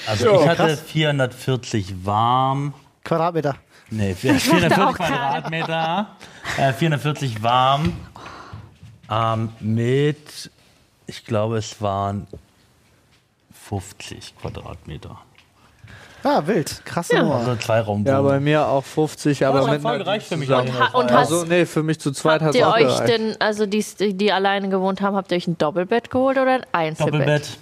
Also ich hatte 440 warm. Quadratmeter. Nee, dachte 440 auch gerade. Quadratmeter. Äh, 440 warm. Ähm, mit, ich glaube, es waren 50 Quadratmeter. Ah, wild. Krasse Nummer. Also zwei Raum. Ja, bei mir auch 50, aber das hat mit voll gereicht für mich. eigentlich. Und Also, nee, für mich zu zweit hat habt es ihr auch euch gereicht. denn, also die, die alleine gewohnt haben, habt ihr euch ein Doppelbett geholt oder ein Einzelbett? Doppelbett.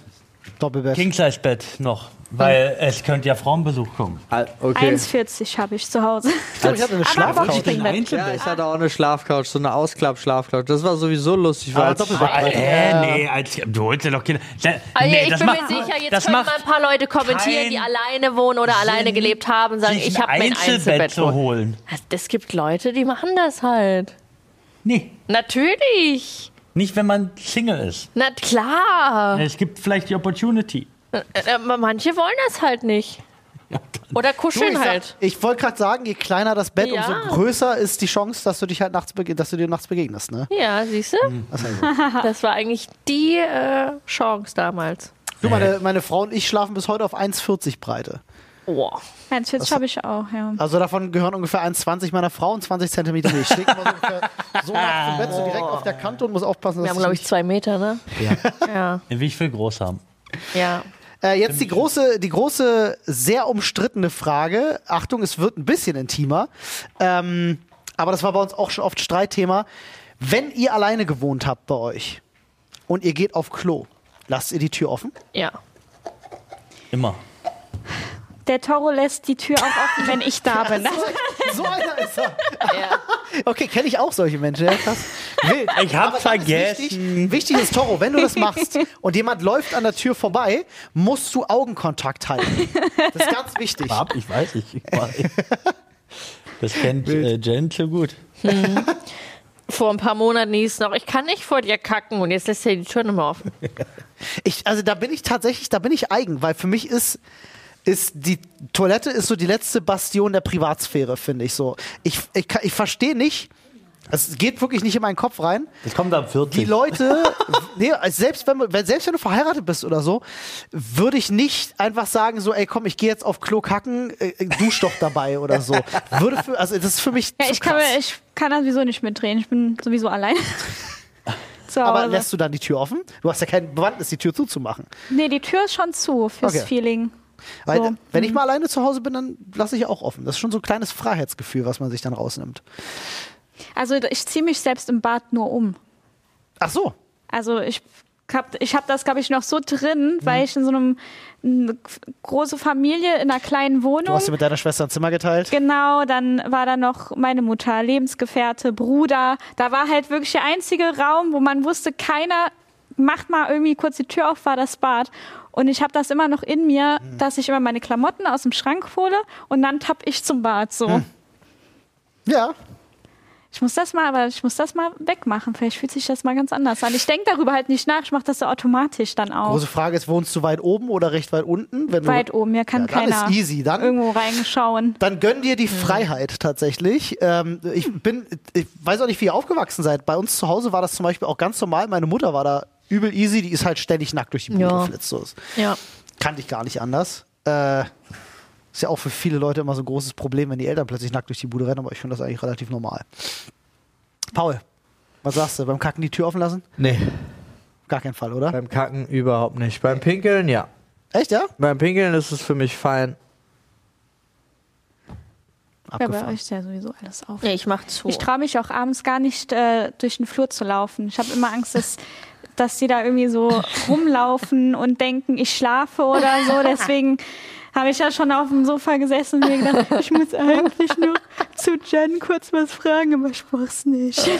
Doppelbett. King-Size-Bett noch. Weil es könnte ja Frauenbesuch kommen. Ah, Okay. 1,40 habe ich zu Hause. Ich glaube, ich hatte eine Aber Schlafcouch. Ja, ich hatte auch eine Schlafcouch, so eine Ausklapp-Schlafcouch. Das war sowieso lustig, weil als- Doppelbett. Äh, nee, als, du holst ja doch Kinder. Da, Also nee, ich das bin macht, mir sicher, jetzt das können macht mal ein paar Leute kommentieren, die keinen alleine wohnen oder alleine Sinn, gelebt haben und sagen, sich ich habe mein Einzelbett Einzelbett zu geholt. holen. Es gibt Leute, die machen das halt. Nee, Natürlich. Nicht wenn man Single ist. Na klar. Es gibt vielleicht die Opportunity. Äh, Aber manche wollen das halt nicht. Oder Du, kuscheln ich sag- halt. ich wollte gerade sagen, je kleiner das Bett, Ja. umso größer ist die Chance, dass du dich halt nachts, dass du dir nachts begegnest, ne? Ja, siehst du? So. Das war eigentlich die äh, Chance damals. Du, meine, meine Frau und ich schlafen bis heute auf 1,40 Breite. Oh. 1,40 habe ich auch, ja. Also davon gehören ungefähr 1,20 meiner Frau und 20 Zentimeter mir. Ich stehe immer so, ungefähr so nachts im Bett, so direkt auf der Kante und muss aufpassen, dass Wir haben, glaube ich, nicht- zwei Meter, ne? Ja. Ja. Wie ich will groß haben. Ja. Äh, jetzt die große, die große, sehr umstrittene Frage. Achtung, es wird ein bisschen intimer. Ähm, aber das war bei uns auch schon oft Streitthema. Wenn ihr alleine gewohnt habt bei euch und ihr geht auf Klo, lasst ihr die Tür offen? Ja. Immer. Der Toro lässt die Tür auch offen, wenn ich da bin. So einer ist er. ja. Okay, kenne ich auch solche Menschen. Ja, krass. Wild. Ich hab ist vergessen. Wichtig, wichtig ist, Toro, wenn du das machst und jemand läuft an der Tür vorbei, musst du Augenkontakt halten. Das ist ganz wichtig. Ab, ich weiß, ich, ich weiß. Das kennt äh, Jen so gut. Vor ein paar Monaten hieß es noch, ich kann nicht vor dir kacken und jetzt lässt er die Tür nicht mehr offen. Ich, also da bin ich tatsächlich, da bin ich eigen, weil für mich ist, ist die Toilette ist so die letzte Bastion der Privatsphäre, finde ich so. Ich, ich, kann- ich verstehe nicht, es geht wirklich nicht in meinen Kopf rein. Das kommt ab 40. Die Leute, nee, selbst wenn, wenn, selbst wenn du verheiratet bist oder so, würde ich nicht einfach sagen so, ey komm, ich gehe jetzt auf Klo kacken, äh, äh, dusch doch dabei oder so. Würde für, also das ist für mich Ja, zu ich kann, krass. mir- ich kann da sowieso nicht mitdrehen. Ich bin sowieso allein. Aber lässt du dann die Tür offen? Du hast ja kein Bewandtnis, die Tür zuzumachen. Nee, die Tür ist schon zu fürs Okay. Feeling. Weil, So. wenn ich mal alleine zu Hause bin, dann lasse ich auch offen. Das ist schon so ein kleines Freiheitsgefühl, was man sich dann rausnimmt. Also ich ziehe mich selbst im Bad nur um. Ach so. Also ich hab, ich hab das, glaube ich, noch so drin, Mhm. weil ich in so einem eine große Familie in einer kleinen Du Wohnung. hast dir mit deiner Schwester ein Zimmer geteilt. Genau, dann war da noch meine Mutter, Lebensgefährte, Bruder. Da war halt wirklich der einzige Raum, wo man wusste, keiner macht mal irgendwie kurz die Tür auf, war das Bad. Und ich habe das immer noch in mir, Mhm. dass ich immer meine Klamotten aus dem Schrank hole und dann tapp ich zum Bad. So. Mhm. Ja. Ich muss das mal, aber ich muss das mal wegmachen. Vielleicht fühlt sich das mal ganz anders an. Ich denke darüber halt nicht nach. Ich mache das so automatisch dann auch. Große Frage ist, wohnst du weit oben oder recht weit unten? Wenn Weit oben, mir kann Ja, dann keiner ist easy. Dann, irgendwo reinschauen. dann gönn dir die Freiheit tatsächlich. Ähm, ich bin, ich weiß auch nicht, wie ihr aufgewachsen seid. Bei uns zu Hause war das zum Beispiel auch ganz normal. Meine Mutter war da übel easy. Die ist halt ständig nackt durch die Bude Ja. geflitzt. So ist. Ja. Kannte ich gar nicht anders. Äh, ist ja auch für viele Leute immer so ein großes Problem, wenn die Eltern plötzlich nackt durch die Bude rennen, aber ich finde das eigentlich relativ normal. Paul, was sagst du? Beim Kacken die Tür offen lassen? Nee, Gar kein Fall, oder? beim Kacken überhaupt nicht. Beim Pinkeln, ja. Echt, ja? Beim Pinkeln ist es für mich fein. Ja, bei euch ist ja sowieso alles auf. Nee, ich mach zu. Ich traue mich auch abends gar nicht äh, durch den Flur zu laufen. Ich habe immer Angst, dass, dass die da irgendwie so rumlaufen und denken, ich schlafe oder so. Deswegen habe ich ja schon auf dem Sofa gesessen und mir gedacht, ich muss eigentlich nur zu Jen kurz was fragen, aber ich mach's nicht.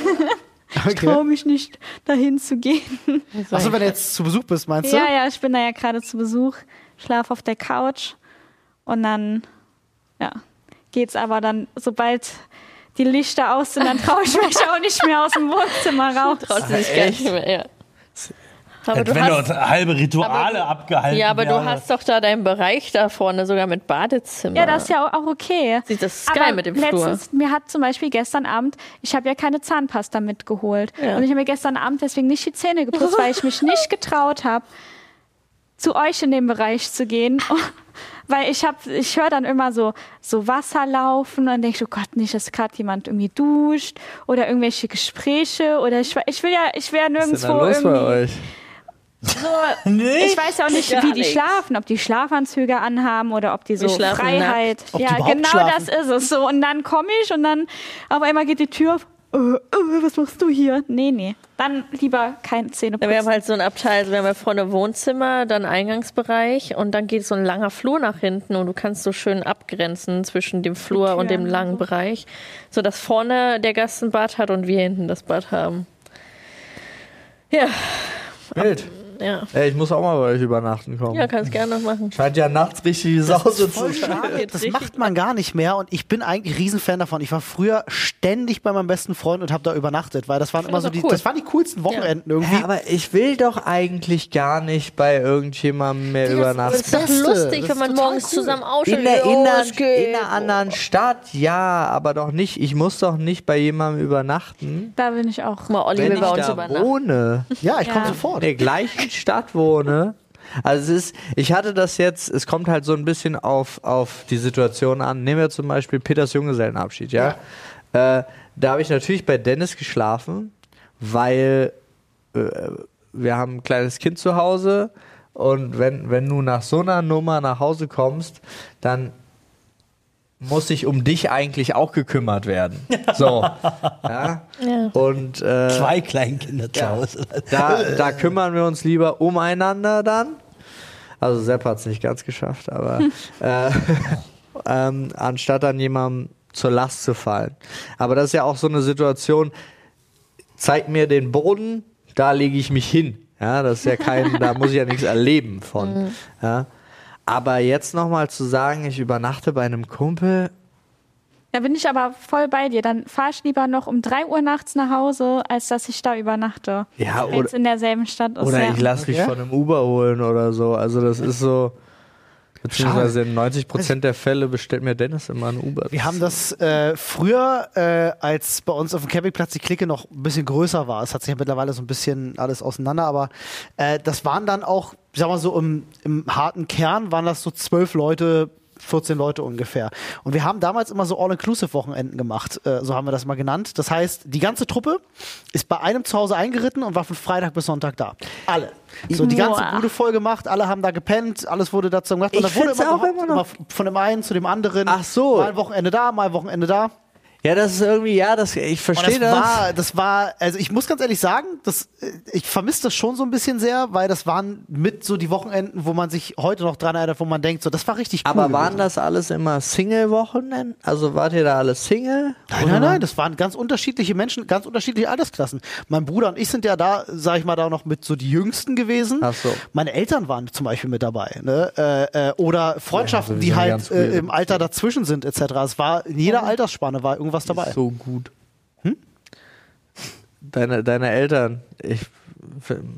Ich traue mich nicht, dahin zu gehen. Achso, wenn du jetzt zu Besuch bist, meinst du? Ja, ja, ich bin da ja gerade zu Besuch, schlafe auf der Couch und dann, ja, geht's aber dann, sobald die Lichter aus sind, dann traue ich mich auch nicht mehr aus dem Wohnzimmer raus. Traut sie sich gar nicht mehr, ja. Aber Als du wenn hast, dort halbe Rituale aber abgehalten ja, aber du werden. hast doch da deinen Bereich da vorne, sogar mit Badezimmer. Ja, das ist ja auch- auch okay. Sieht das geil mit dem Flur. letztens, mir hat zum Beispiel gestern Abend, ich habe ja keine Zahnpasta mitgeholt. Ja. Und ich habe mir gestern Abend deswegen nicht die Zähne geputzt, weil ich mich nicht getraut habe, zu euch in den Bereich zu gehen. Weil ich habe, ich höre dann immer so, so Wasser laufen und dann denke ich, oh Gott, nicht, dass gerade jemand irgendwie duscht oder irgendwelche Gespräche oder ich, ich will ja, ich will ja Was ist denn nirgendwo da los bei irgendwie. euch? So, Nicht? ich weiß ja auch nicht, Gar wie die nichts. schlafen, ob die Schlafanzüge anhaben oder ob die so Freiheit. Ob ja, genau schlafen. das ist es so. Und dann komme ich und dann auf einmal geht die Tür auf. Äh, äh, was machst du hier? Nee, nee. Dann lieber keine Zähne Ja, wir haben halt so ein Abteil, also wir haben ja vorne Wohnzimmer, dann Eingangsbereich und dann geht so ein langer Flur nach hinten und du kannst so schön abgrenzen zwischen dem Flur und dem langen so. Bereich, so dass vorne der Gast ein Bad hat und wir hinten das Bad haben. Ja, Wild. Ja. Ey, ich muss auch mal bei euch übernachten kommen. Ja, kannst gerne machen. Scheint ja nachts richtig Sause zu Voll sein. schade. Das macht man gar nicht mehr und ich bin eigentlich Riesenfan davon. Ich war früher ständig bei meinem besten Freund und habe da übernachtet, weil das waren immer das so die, cool. das waren die coolsten Wochenenden irgendwie. Ja, aber ich will doch eigentlich gar nicht bei irgendjemandem mehr Das übernachten. ist doch Beste. lustig, Das wenn ist man morgens cool. zusammen ausschläft. In der, in, der, in der anderen Stadt, ja, aber doch nicht. Ich muss doch nicht bei jemandem übernachten, Da bin ich auch. Mal, Olli wenn will ich bei uns da übernachten. wohne. Ja, ich komme Ja. sofort. in der gleichen Stadt wohne. Also es ist, ich hatte das jetzt, es kommt halt so ein bisschen auf, auf die Situation an. Nehmen wir zum Beispiel Peters Junggesellenabschied, ja. Äh, da habe ich natürlich bei Dennis geschlafen, weil äh, wir haben ein kleines Kind zu Hause und wenn, wenn du nach so einer Nummer nach Hause kommst, dann muss sich um dich eigentlich auch gekümmert werden. So. ja. Ja. Und äh, Zwei Kleinkinder zu Hause. da, da kümmern wir uns lieber umeinander dann. Also Sepp hat es nicht ganz geschafft, aber äh, ähm, anstatt an jemandem zur Last zu fallen. Aber das ist ja auch so eine Situation, zeig mir den Boden, da lege ich mich hin. Ja, das ist ja kein, da muss ich ja nichts erleben von. Ja. Aber jetzt nochmal zu sagen, ich übernachte bei einem Kumpel, Da bin ich aber voll bei dir. Dann fahre ich lieber noch um 3 Uhr nachts nach Hause, als dass ich da übernachte. Ja, oder- in derselben Stadt ist. Oder ja. ich lasse mich Okay. von einem Uber holen oder so. Also das ist so. Beziehungsweise in 90 Prozent der Fälle bestellt mir Dennis immer ein Uber. Wir haben das äh, früher, äh, als bei uns auf dem Campingplatz die Clique noch ein bisschen größer war. Es hat sich ja mittlerweile so ein bisschen alles auseinander, aber äh, das waren dann auch, ich sag mal so, im, im harten Kern waren das so zwölf Leute, 14 Leute ungefähr. Und wir haben damals immer so All-Inclusive-Wochenenden gemacht, äh, so haben wir das mal genannt. Das heißt, die ganze Truppe ist bei einem zu Hause eingeritten und war von Freitag bis Sonntag da. Alle. So, die ganze Boah. Bude voll gemacht, alle haben da gepennt, alles wurde dazu gemacht. Und Ich dann wurde immer noch- von dem einen zu dem anderen. Ach so. Mal ein Wochenende da, mal Wochenende da. Ja, das ist irgendwie, ja, das, ich verstehe das das. war, das war, also ich muss ganz ehrlich sagen, das, ich vermisse das schon so ein bisschen sehr, weil das waren mit so die Wochenenden, wo man sich heute noch dran erinnert, wo man denkt, so, das war richtig cool. Aber waren gewesen. das alles immer Single-Wochenenden? Also wart ihr da alle Single? Nein, nein, nein, das waren ganz unterschiedliche Menschen, ganz unterschiedliche Altersklassen. Mein Bruder und ich sind ja da, sag ich mal, da noch mit so die Jüngsten gewesen. Ach so. Meine Eltern waren zum Beispiel mit dabei. Ne? Äh, äh, oder Freundschaften, Ja, die sowieso halt äh, im Alter dazwischen sind, etc. Es war in jeder Altersspanne war irgendwas dabei. So gut. Deine, deine Eltern, ich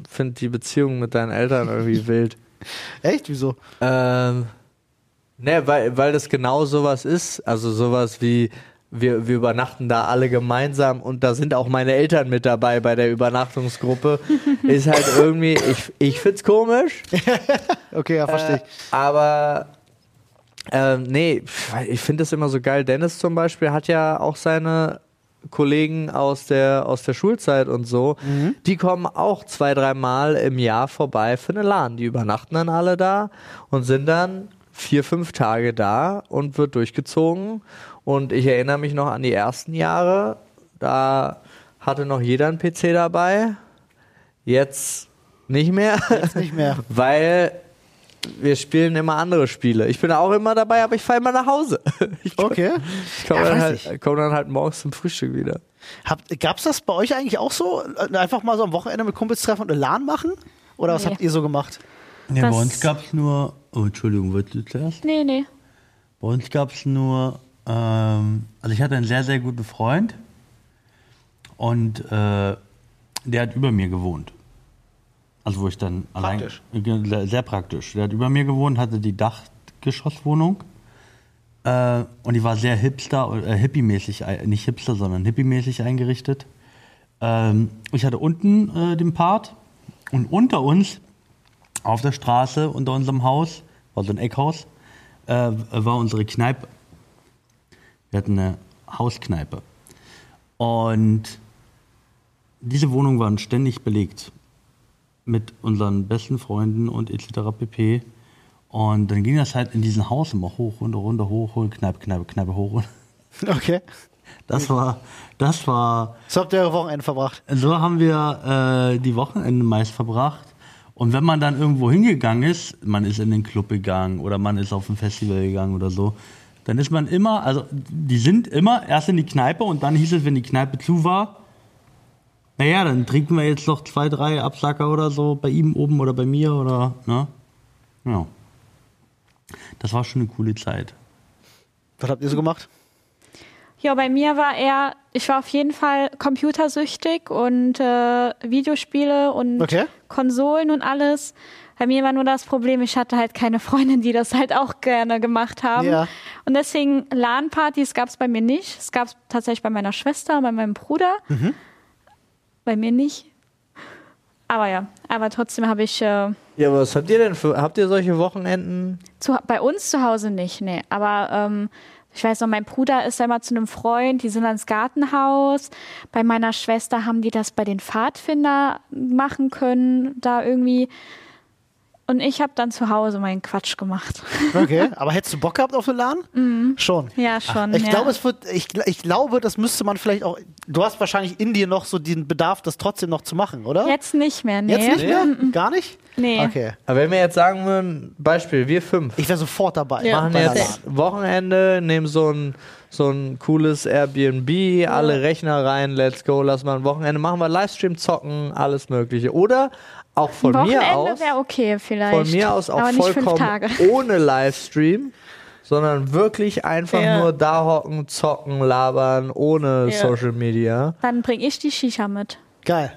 finde die Beziehung mit deinen Eltern irgendwie wild. Echt? Wieso? Ähm, ne, weil, weil das genau sowas ist. Also sowas wie, wir, wir übernachten da alle gemeinsam und da sind auch meine Eltern mit dabei bei der Übernachtungsgruppe. ist halt irgendwie, ich, ich find's komisch, Okay, ja, verstehe ich. aber ähm, nee, ich finde das immer so geil. Dennis zum Beispiel hat ja auch seine Kollegen aus der, aus der Schulzeit und so, die kommen auch zwei, dreimal im Jahr vorbei für eine LAN. Die übernachten dann alle da und sind dann vier, fünf Tage da und wird durchgezogen. Und ich erinnere mich noch an die ersten Jahre. Da hatte noch jeder einen PC dabei. Jetzt nicht mehr. Jetzt nicht mehr. Weil wir spielen immer andere Spiele. Ich bin auch immer dabei, aber ich fahre immer nach Hause. Ich komm- Okay. Ich komme Ja, dann, halt, komm dann halt morgens zum Frühstück wieder. Habt, gab's das bei euch eigentlich auch so? Einfach mal so am Wochenende mit Kumpels treffen und eine LAN machen? Oder was Nee. habt ihr so gemacht? Nee, bei Das- uns gab es nur. Oh, Entschuldigung, wolltest du zuerst? Nee, nee. Bei uns gab es nur. Ähm, also, ich hatte einen sehr, sehr guten Freund. Und äh, der hat über mir gewohnt. Also, wo ich dann Praktisch. allein. Sehr, praktisch. Der hat über mir gewohnt, hatte die Dachgeschosswohnung. Äh, und die war sehr hipster, äh, hippie-mäßig, nicht hipster, sondern hippie-mäßig eingerichtet. Ähm, ich hatte unten äh, den Part und unter uns auf der Straße unter unserem Haus, war so ein Eckhaus, äh, war unsere Kneipe. Wir hatten eine Hauskneipe. Und diese Wohnungen waren ständig belegt mit unseren besten Freunden und etc. pp. Und dann ging das halt in diesem Haus immer hoch, runter, runter, hoch, hoch, Kneipe, Kneipe, Kneipe, hoch. Okay. Das war, das war So habt ihr eure Wochenende verbracht. so haben wir äh, die Wochenende meist verbracht. Und wenn man dann irgendwo hingegangen ist, man ist in den Club gegangen oder man ist auf ein Festival gegangen oder so, dann ist man immer, also die sind immer erst in die Kneipe und dann hieß es, wenn die Kneipe zu war, naja, dann trinken wir jetzt noch zwei, drei Absacker oder so bei ihm oben oder bei mir oder, ne? Ja. Das war schon eine coole Zeit. Was habt ihr so gemacht? Ja, bei mir war er, ich war auf jeden Fall computersüchtig und äh, Videospiele und Okay. Konsolen und alles. Bei mir war nur das Problem, ich hatte halt keine Freundin, die das halt auch gerne gemacht haben. Ja. Und deswegen LAN-Partys gab es bei mir nicht. Es gab es tatsächlich bei meiner Schwester, bei meinem Bruder. Mhm. Bei mir nicht. Aber ja, aber trotzdem habe ich äh, Ja, was habt ihr denn für, habt ihr solche Wochenenden? zu, bei uns zu Hause nicht, nee. Aber ähm, ich weiß noch, mein Bruder ist einmal zu einem Freund, die sind ans Gartenhaus. Bei meiner Schwester haben die das bei den Pfadfinder machen können, da irgendwie. Und ich habe dann zu Hause meinen Quatsch gemacht. Okay. Aber hättest du Bock gehabt auf eine LAN? Schon. ja, schon. Ich ja. glaube, es wird, ich, ich glaube, das müsste man vielleicht auch. Du hast wahrscheinlich in dir noch so den Bedarf, das trotzdem noch zu machen, oder? Jetzt nicht mehr, nee. Jetzt nicht mehr? Gar nicht? Nee. Okay. Aber wenn wir jetzt sagen würden, Beispiel, wir fünf Ich wäre sofort dabei. Ja. machen jetzt. Wochenende, nehmen so ein, so ein cooles Airbnb, alle Rechner rein, let's go, lass mal ein Wochenende, machen wir Livestream, zocken, alles mögliche. Oder auch von mir Wochenende aus, wäre okay vielleicht. von mir aus auch vollkommen ohne Livestream, sondern wirklich einfach Ja. nur da hocken, zocken, labern, ohne Ja. Social Media. Dann bringe ich die Shisha mit. Geil.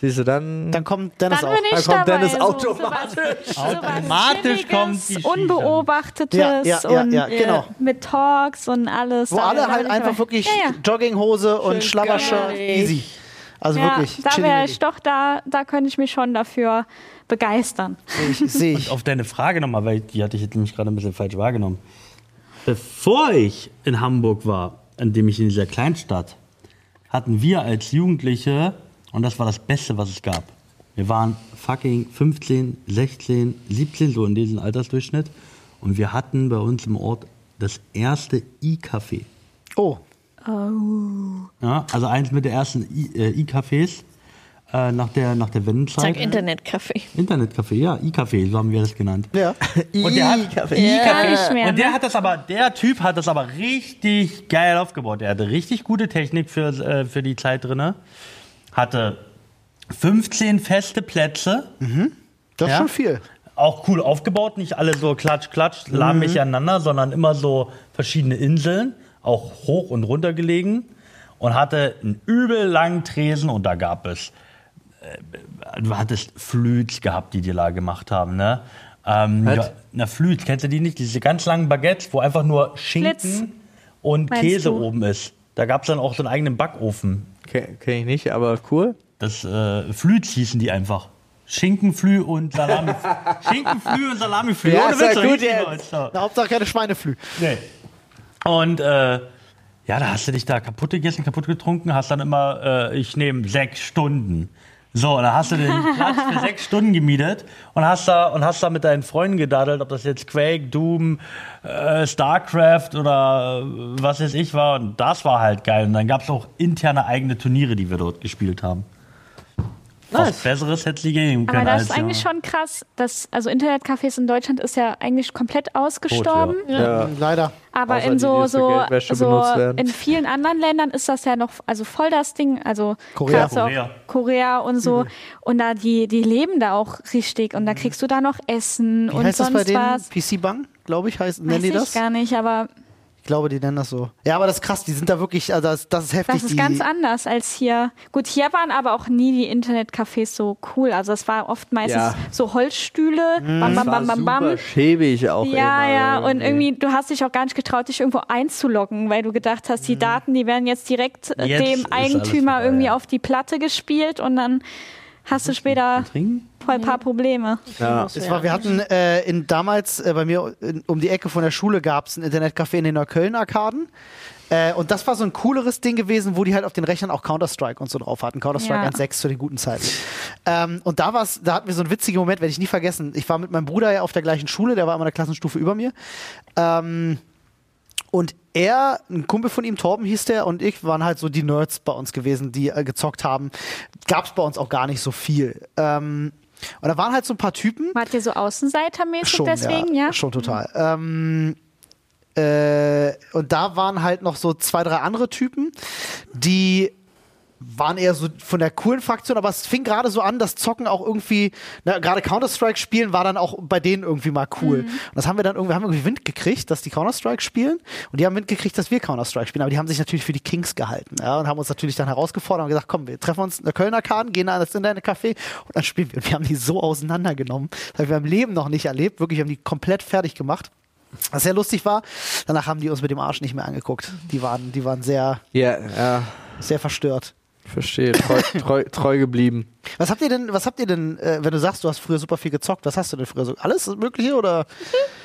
Siehst du, dann, Dann kommt Dennis Dann auch. bin ich Dann kommt dabei. Dennis so, automatisch. sowas Automatisch kommt die Shisha. Unbeobachtetes Ja, ja, ja, und ja, genau. mit Talks und alles. Wo alle halt einfach wirklich Ja, ja. Jogginghose und Schön Schlabbershirt. geil. Easy. Also Ja, wirklich. da wäre ich doch da, da könnte ich mich schon dafür begeistern. Sehe ich. Seh ich. Auf deine Frage nochmal, weil die hatte ich jetzt nämlich gerade ein bisschen falsch wahrgenommen. Bevor ich in Hamburg war, in dem ich in dieser Kleinstadt, hatten wir als Jugendliche, und das war das Beste, was es gab. Wir waren fucking 15, 16, 17, so in diesem Altersdurchschnitt. Und wir hatten bei uns im Ort das erste E-Café. Oh. Ja, also eins mit der ersten I- äh, E-Cafés äh, nach der, nach der Wendenzeit. Sag Internetcafé. Internetcafé, ja, E-Café, so haben wir das genannt. Ja. Und der hat, nicht mehr. und der ne? hat das aber, der Typ hat das aber richtig geil aufgebaut. Er hatte richtig gute Technik für, äh, für die Zeit drinne. Hatte 15 feste Plätze. Das ist Ja. schon viel. Auch cool aufgebaut, nicht alle so klatsch, klatsch, lahmig aneinander, sondern immer so verschiedene Inseln, auch hoch und runter gelegen. Und hatte einen übel langen Tresen und da gab es, äh, du hattest Flüts gehabt, die die da gemacht haben, ne? Ähm, ja, na, Flüts, kennst du die nicht? Diese ganz langen Baguettes, wo einfach nur Schinken Flitz. und Meinst Käse du? oben ist. Da gab es dann auch so einen eigenen Backofen. Kenn kenn ich nicht, aber cool. Das äh, Flüts hießen die einfach. Schinkenflü und Salami. Schinkenflü und Salamiflü. Ja, Ohne Witz, gut jetzt. Hauptsache keine Schweineflü. Nee. Und äh, ja, da hast du dich da kaputt gegessen, kaputt getrunken, hast dann immer, äh, ich nehme sechs Stunden. So, dann hast du den Platz für sechs Stunden gemietet und hast da und hast da mit deinen Freunden gedaddelt, ob das jetzt Quake, Doom, äh, StarCraft oder äh, was weiß ich war. Und das war halt geil. Und dann gab es auch interne eigene Turniere, die wir dort gespielt haben. Was Besseres hätte sie geben Aber können. das als, ist eigentlich ja. schon krass. Dass, also Internetcafés in Deutschland ist ja eigentlich komplett ausgestorben. Ja. Leider. Aber Außer in so, so, so in vielen anderen Ländern ist das ja noch also voll das Ding. Also Korea. Korea. Auch Korea und so. Und da die, die leben da auch richtig. Und da kriegst du da noch Essen Wie und heißt das sonst bei denen? was. PC Bang, glaube ich, heißt, Weiß nennen die ich das? gar nicht, aber Ich glaube, die nennen das so. Ja, aber das ist krass, die sind da wirklich, also das, das ist heftig. das ist die, ganz anders als hier. Gut, hier waren aber auch nie die Internetcafés so cool. Also es war oft meistens Ja. so Holzstühle, bam, bam, bam, war bam, bam. super schäbig auch Ja, immer ja, und irgendwie, du hast dich auch gar nicht getraut, dich irgendwo einzuloggen, weil du gedacht hast, die Daten, die werden jetzt direkt äh, Jetzt dem Eigentümer vorbei, irgendwie ja. auf die Platte gespielt und dann hast du später voll ein paar Probleme. Ja. Es war, wir hatten äh, in, damals äh, bei mir in, um die Ecke von der Schule gab es ein Internetcafé in den Neukölln-Arkaden. Äh, und das war so ein cooleres Ding gewesen, wo die halt auf den Rechnern auch Counter-Strike und so drauf hatten. Counter-Strike Ja. 1.6 zu den guten Zeiten. ähm, und da war's, da hatten wir so einen witzigen Moment, werde ich nie vergessen. Ich war mit meinem Bruder ja auf der gleichen Schule, der war immer eine Klassenstufe über mir. Ähm, und er, ein Kumpel von ihm, Torben hieß der, und ich waren halt so die Nerds bei uns gewesen, die äh, gezockt haben. Gab es bei uns auch gar nicht so viel. Ähm, und da waren halt so ein paar Typen. Wart ihr so außenseitermäßig Schon, deswegen, ja? Schon total. Ähm, äh, und da waren halt noch so zwei, drei andere Typen, die waren eher so von der coolen Fraktion, aber es fing gerade so an, das Zocken auch irgendwie, na, gerade Counter-Strike spielen war dann auch bei denen irgendwie mal cool. Und das haben wir dann irgendwie, haben wir irgendwie Wind gekriegt, dass die Counter-Strike spielen und die haben Wind gekriegt, dass wir Counter-Strike spielen, aber die haben sich natürlich für die Kings gehalten, ja, und haben uns natürlich dann herausgefordert und gesagt, komm, wir treffen uns in der Kölner Karten, gehen da in das Café und dann spielen wir. Und wir haben die so auseinandergenommen, das haben wir im Leben noch nicht erlebt, wirklich, wir haben die komplett fertig gemacht. Was sehr lustig war, danach haben die uns mit dem Arsch nicht mehr angeguckt. Die waren, die waren sehr, Ja, ja, sehr verstört. Verstehe. Treu, treu, treu geblieben. Was habt ihr denn, was habt ihr denn, äh, wenn du sagst, du hast früher super viel gezockt, was hast du denn früher so? Alles Mögliche oder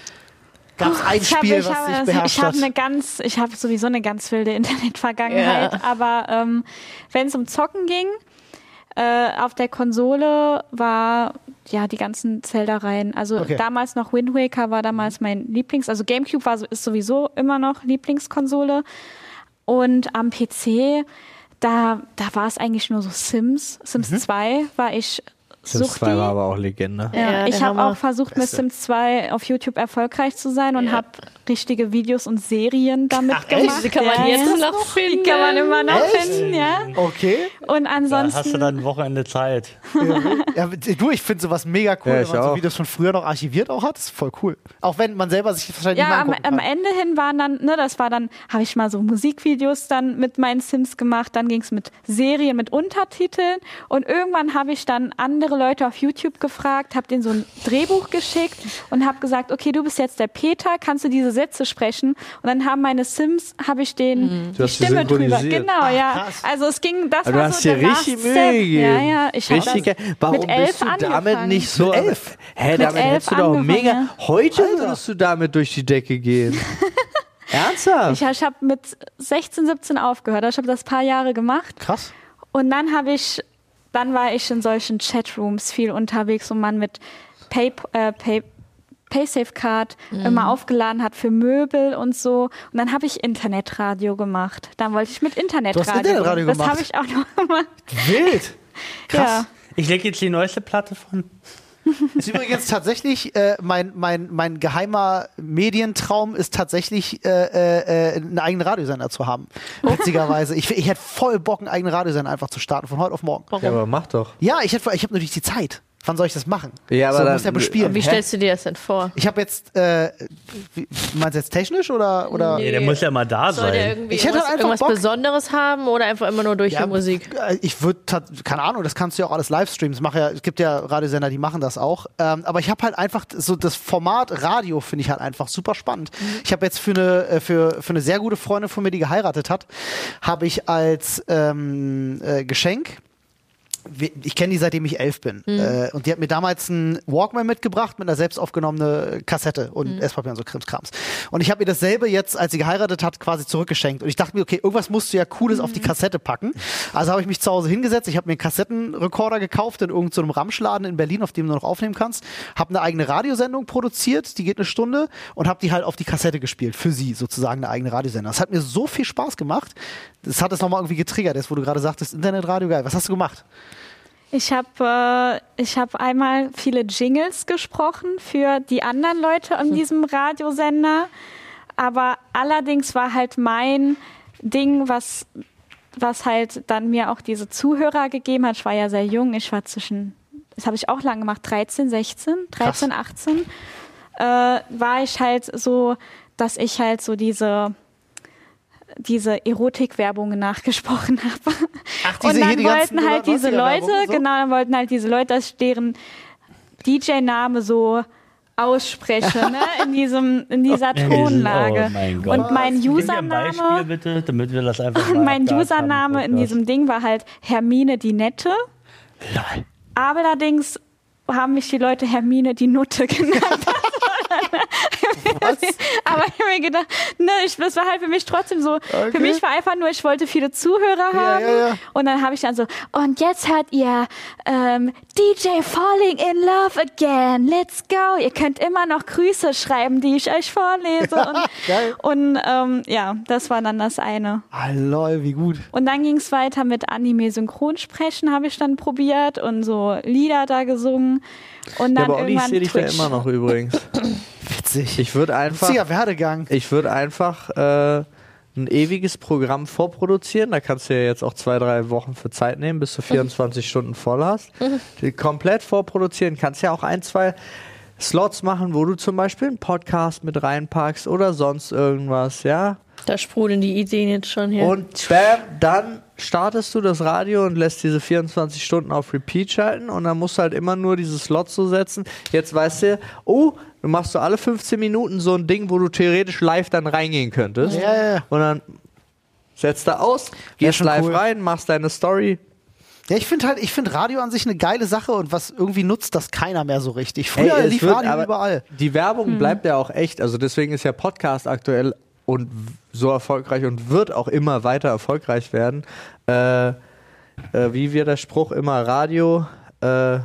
gab es ein Ich habe Spiel, ich was hab, dich beherrscht ich hab eine ganz, ich habe sowieso eine ganz wilde Internetvergangenheit, Ja. aber ähm, wenn es um Zocken ging, äh, auf der Konsole war ja die ganzen Zelda-Reihen. Also Okay. damals noch Wind Waker war damals mein Lieblings, also GameCube war so, ist sowieso immer noch Lieblingskonsole und am PC da, da war es eigentlich nur so Sims. Sims Mhm. 2 war ich Sims Suchti. 2 war aber auch Legende. Ja, Ja, ich habe auch versucht, mit. Sims 2 auf YouTube erfolgreich zu sein und Ja. habe richtige Videos und Serien damit Ach, echt? gemacht. Die kann man ja, jetzt noch finden. Die kann man immer noch Echt? finden, ja. Okay. Und Da hast du ansonsten, dann ein Wochenende Zeit. Ja, du, ich finde sowas mega cool, Ja, wenn man so auch. Videos von früher noch archiviert auch hat. Das ist voll cool. Auch wenn man selber sich wahrscheinlich ja, nicht am, am. Ende hin waren dann, ne, das war dann, habe ich mal so Musikvideos dann mit meinen Sims gemacht, dann ging es mit Serien mit Untertiteln und irgendwann habe ich dann andere Leute auf YouTube gefragt, habe denen so ein Drehbuch geschickt und habe gesagt, okay, du bist jetzt der Peter, kannst du diese Sätze sprechen? Und dann haben meine Sims, habe ich denen Du die Stimme drüber, genau, ja. krass. Also es ging, das du war hast so dir der richtig Mühe. Ja, ja, ich Richtig das. Warum mit elf bist du damit angefangen. nicht so. Mit elf? Hä, Mit damit elf hättest du doch mega. ja. Heute Alter. würdest du damit durch die Decke gehen. Ernsthaft? Ich, ich habe mit 16, 17 aufgehört. Ich habe das paar Jahre gemacht. Krass. Und dann habe ich, dann war ich in solchen Chatrooms viel unterwegs, wo man mit Pay, äh, Pay, PaySafeCard immer aufgeladen hat für Möbel und so. Und dann habe ich Internetradio gemacht. Dann wollte ich mit Internetradio. Internetradio das gemacht? habe ich auch noch gemacht. Wild. Krass. Ja. Ich lege jetzt die neueste Platte von. Ist übrigens tatsächlich äh, mein, mein, mein geheimer Medientraum ist tatsächlich äh, äh, einen eigenen Radiosender zu haben. Witzigerweise. Ich, ich hätte voll Bock, einen eigenen Radiosender einfach zu starten von heute auf morgen. ja, aber mach doch. Ja, ich, hätte, ich habe natürlich die Zeit. Wann soll ich das machen? Ja, aber so, dann- muss ja bespielen. Wie Hä? stellst du dir das denn vor? Ich habe jetzt, äh, wie, meinst du jetzt technisch oder? oder? Nee, der muss ja mal da Soll der sein. irgendwie Ich hätte irgendwas, einfach irgendwas Bock. Besonderes haben oder einfach immer nur durch Ja, die Musik? äh, Ich würde, keine Ahnung, das kannst du ja auch alles Livestreams machen. Ja, es gibt ja Radiosender, die machen das auch. Ähm, aber ich habe halt einfach so das Format Radio finde ich halt einfach super spannend. Ich habe jetzt für eine äh, für, für eine sehr gute Freundin von mir, die geheiratet hat, habe ich als ähm, äh, Geschenk ich kenne die seitdem ich elf bin. Äh, und die hat mir damals einen Walkman mitgebracht mit einer selbst aufgenommene Kassette und Esspapier und so Krimskrams. Und ich habe ihr dasselbe jetzt, als sie geheiratet hat, quasi zurückgeschenkt. Und ich dachte mir, okay, irgendwas musst du ja Cooles auf die Kassette packen. Also habe ich mich zu Hause hingesetzt, ich habe mir einen Kassettenrekorder gekauft in irgendeinem Ramschladen in Berlin, auf dem du noch aufnehmen kannst, habe eine eigene Radiosendung produziert, die geht eine Stunde und habe die halt auf die Kassette gespielt, für sie sozusagen eine eigene Radiosendung. Das hat mir so viel Spaß gemacht. Das hat es nochmal irgendwie getriggert, jetzt wo du gerade sagtest, Internetradio, geil. Was hast du gemacht? Ich habe äh, ich hab einmal viele Jingles gesprochen für die anderen Leute an diesem Radiosender. Aber allerdings war halt mein Ding, was, was halt dann mir auch diese Zuhörer gegeben hat. Ich war ja sehr jung, ich war zwischen, das habe ich auch lange gemacht, 13, 16, 13, 18, äh, war ich halt so, dass ich halt so diese diese Erotikwerbungen nachgesprochen habe. Ach, Und diese dann hier, die ganzen wollten halt diese Leute, 90er-Werbung, so? genau, dann wollten halt diese Leute, dass ich deren DJ-Name so ausspreche, ne, in diesem, in dieser Tonlage. Oh mein Gott. Und mein ein Beispiel Username, bitte, damit wir das einfach und mein haben, Username in diesem Ding war halt Hermine die Nette. Lol. Aber allerdings haben mich die Leute Hermine die Nutte genannt. Aber ich habe mir gedacht, ne, ich, das war halt für mich trotzdem so. Für mich war einfach nur, ich wollte viele Zuhörer haben. ja, ja. Und dann habe ich dann so, und jetzt hört ihr ähm, DJ Falling in Love Again. Let's go. Ihr könnt immer noch Grüße schreiben, die ich euch vorlese. Und, und ähm, ja, das war dann das eine. Ah, lol, wie gut. Und dann ging es weiter mit Anime-Synchronsprechen, habe ich dann probiert und so Lieder da gesungen. Und Ja, dann aber Olli, ich irgendwann sehe dich da immer noch übrigens. Witzig. Ich würde einfach, Witziger Werdegang. ich würde einfach äh, ein ewiges Programm vorproduzieren. Da kannst du ja jetzt auch zwei, drei Wochen für Zeit nehmen, bis du 24 Stunden voll hast. Die komplett vorproduzieren. Kannst ja auch ein, zwei Slots machen, wo du zum Beispiel einen Podcast mit reinpackst oder sonst irgendwas, ja. Da sprudeln die Ideen jetzt schon hier. Und bam, dann startest du das Radio und lässt diese 24 Stunden auf Repeat schalten und dann musst du halt immer nur diese Slots so setzen. Jetzt weißt du, oh, du machst so alle 15 Minuten so ein Ding, wo du theoretisch live dann reingehen könntest. Ja, ja, ja. Und dann setzt du aus, gehst live cool. rein, machst deine Story. Ja, ich finde halt, ich finde Radio an sich eine geile Sache und was irgendwie nutzt das keiner mehr so richtig. Früher Ey, lief wird Radio überall. Die Werbung bleibt ja auch echt. Also deswegen ist ja Podcast aktuell und so erfolgreich und wird auch immer weiter erfolgreich werden. Äh, äh, wie wir der Spruch immer Radio äh,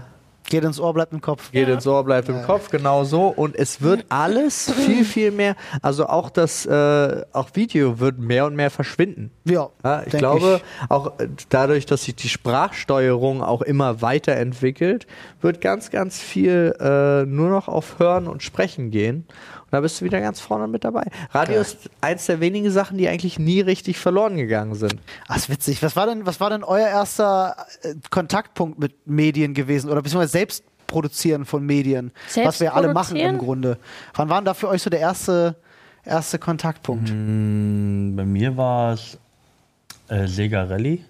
Geht ins Ohr, bleibt im Kopf. geht ins Ohr, bleibt im Kopf, genau so. Und es wird alles viel, viel mehr. Also auch das, äh, auch Video wird mehr und mehr verschwinden. Ja, Ja, ich glaube, auch äh, dadurch, dass sich die Sprachsteuerung auch immer weiterentwickelt, wird ganz, ganz viel äh, nur noch auf Hören und Sprechen gehen. Und da bist du wieder ganz vorne mit dabei. Radio Geil. ist eins der wenigen Sachen, die eigentlich nie richtig verloren gegangen sind. Ach, ist witzig. Was war denn, was war denn euer erster äh, Kontaktpunkt mit Medien gewesen oder beziehungsweise selbst produzieren von Medien? Selbst was wir alle machen im Grunde. Wann war denn da für euch so der erste, erste Kontaktpunkt? Mm, Bei mir war es äh, Sega Rally.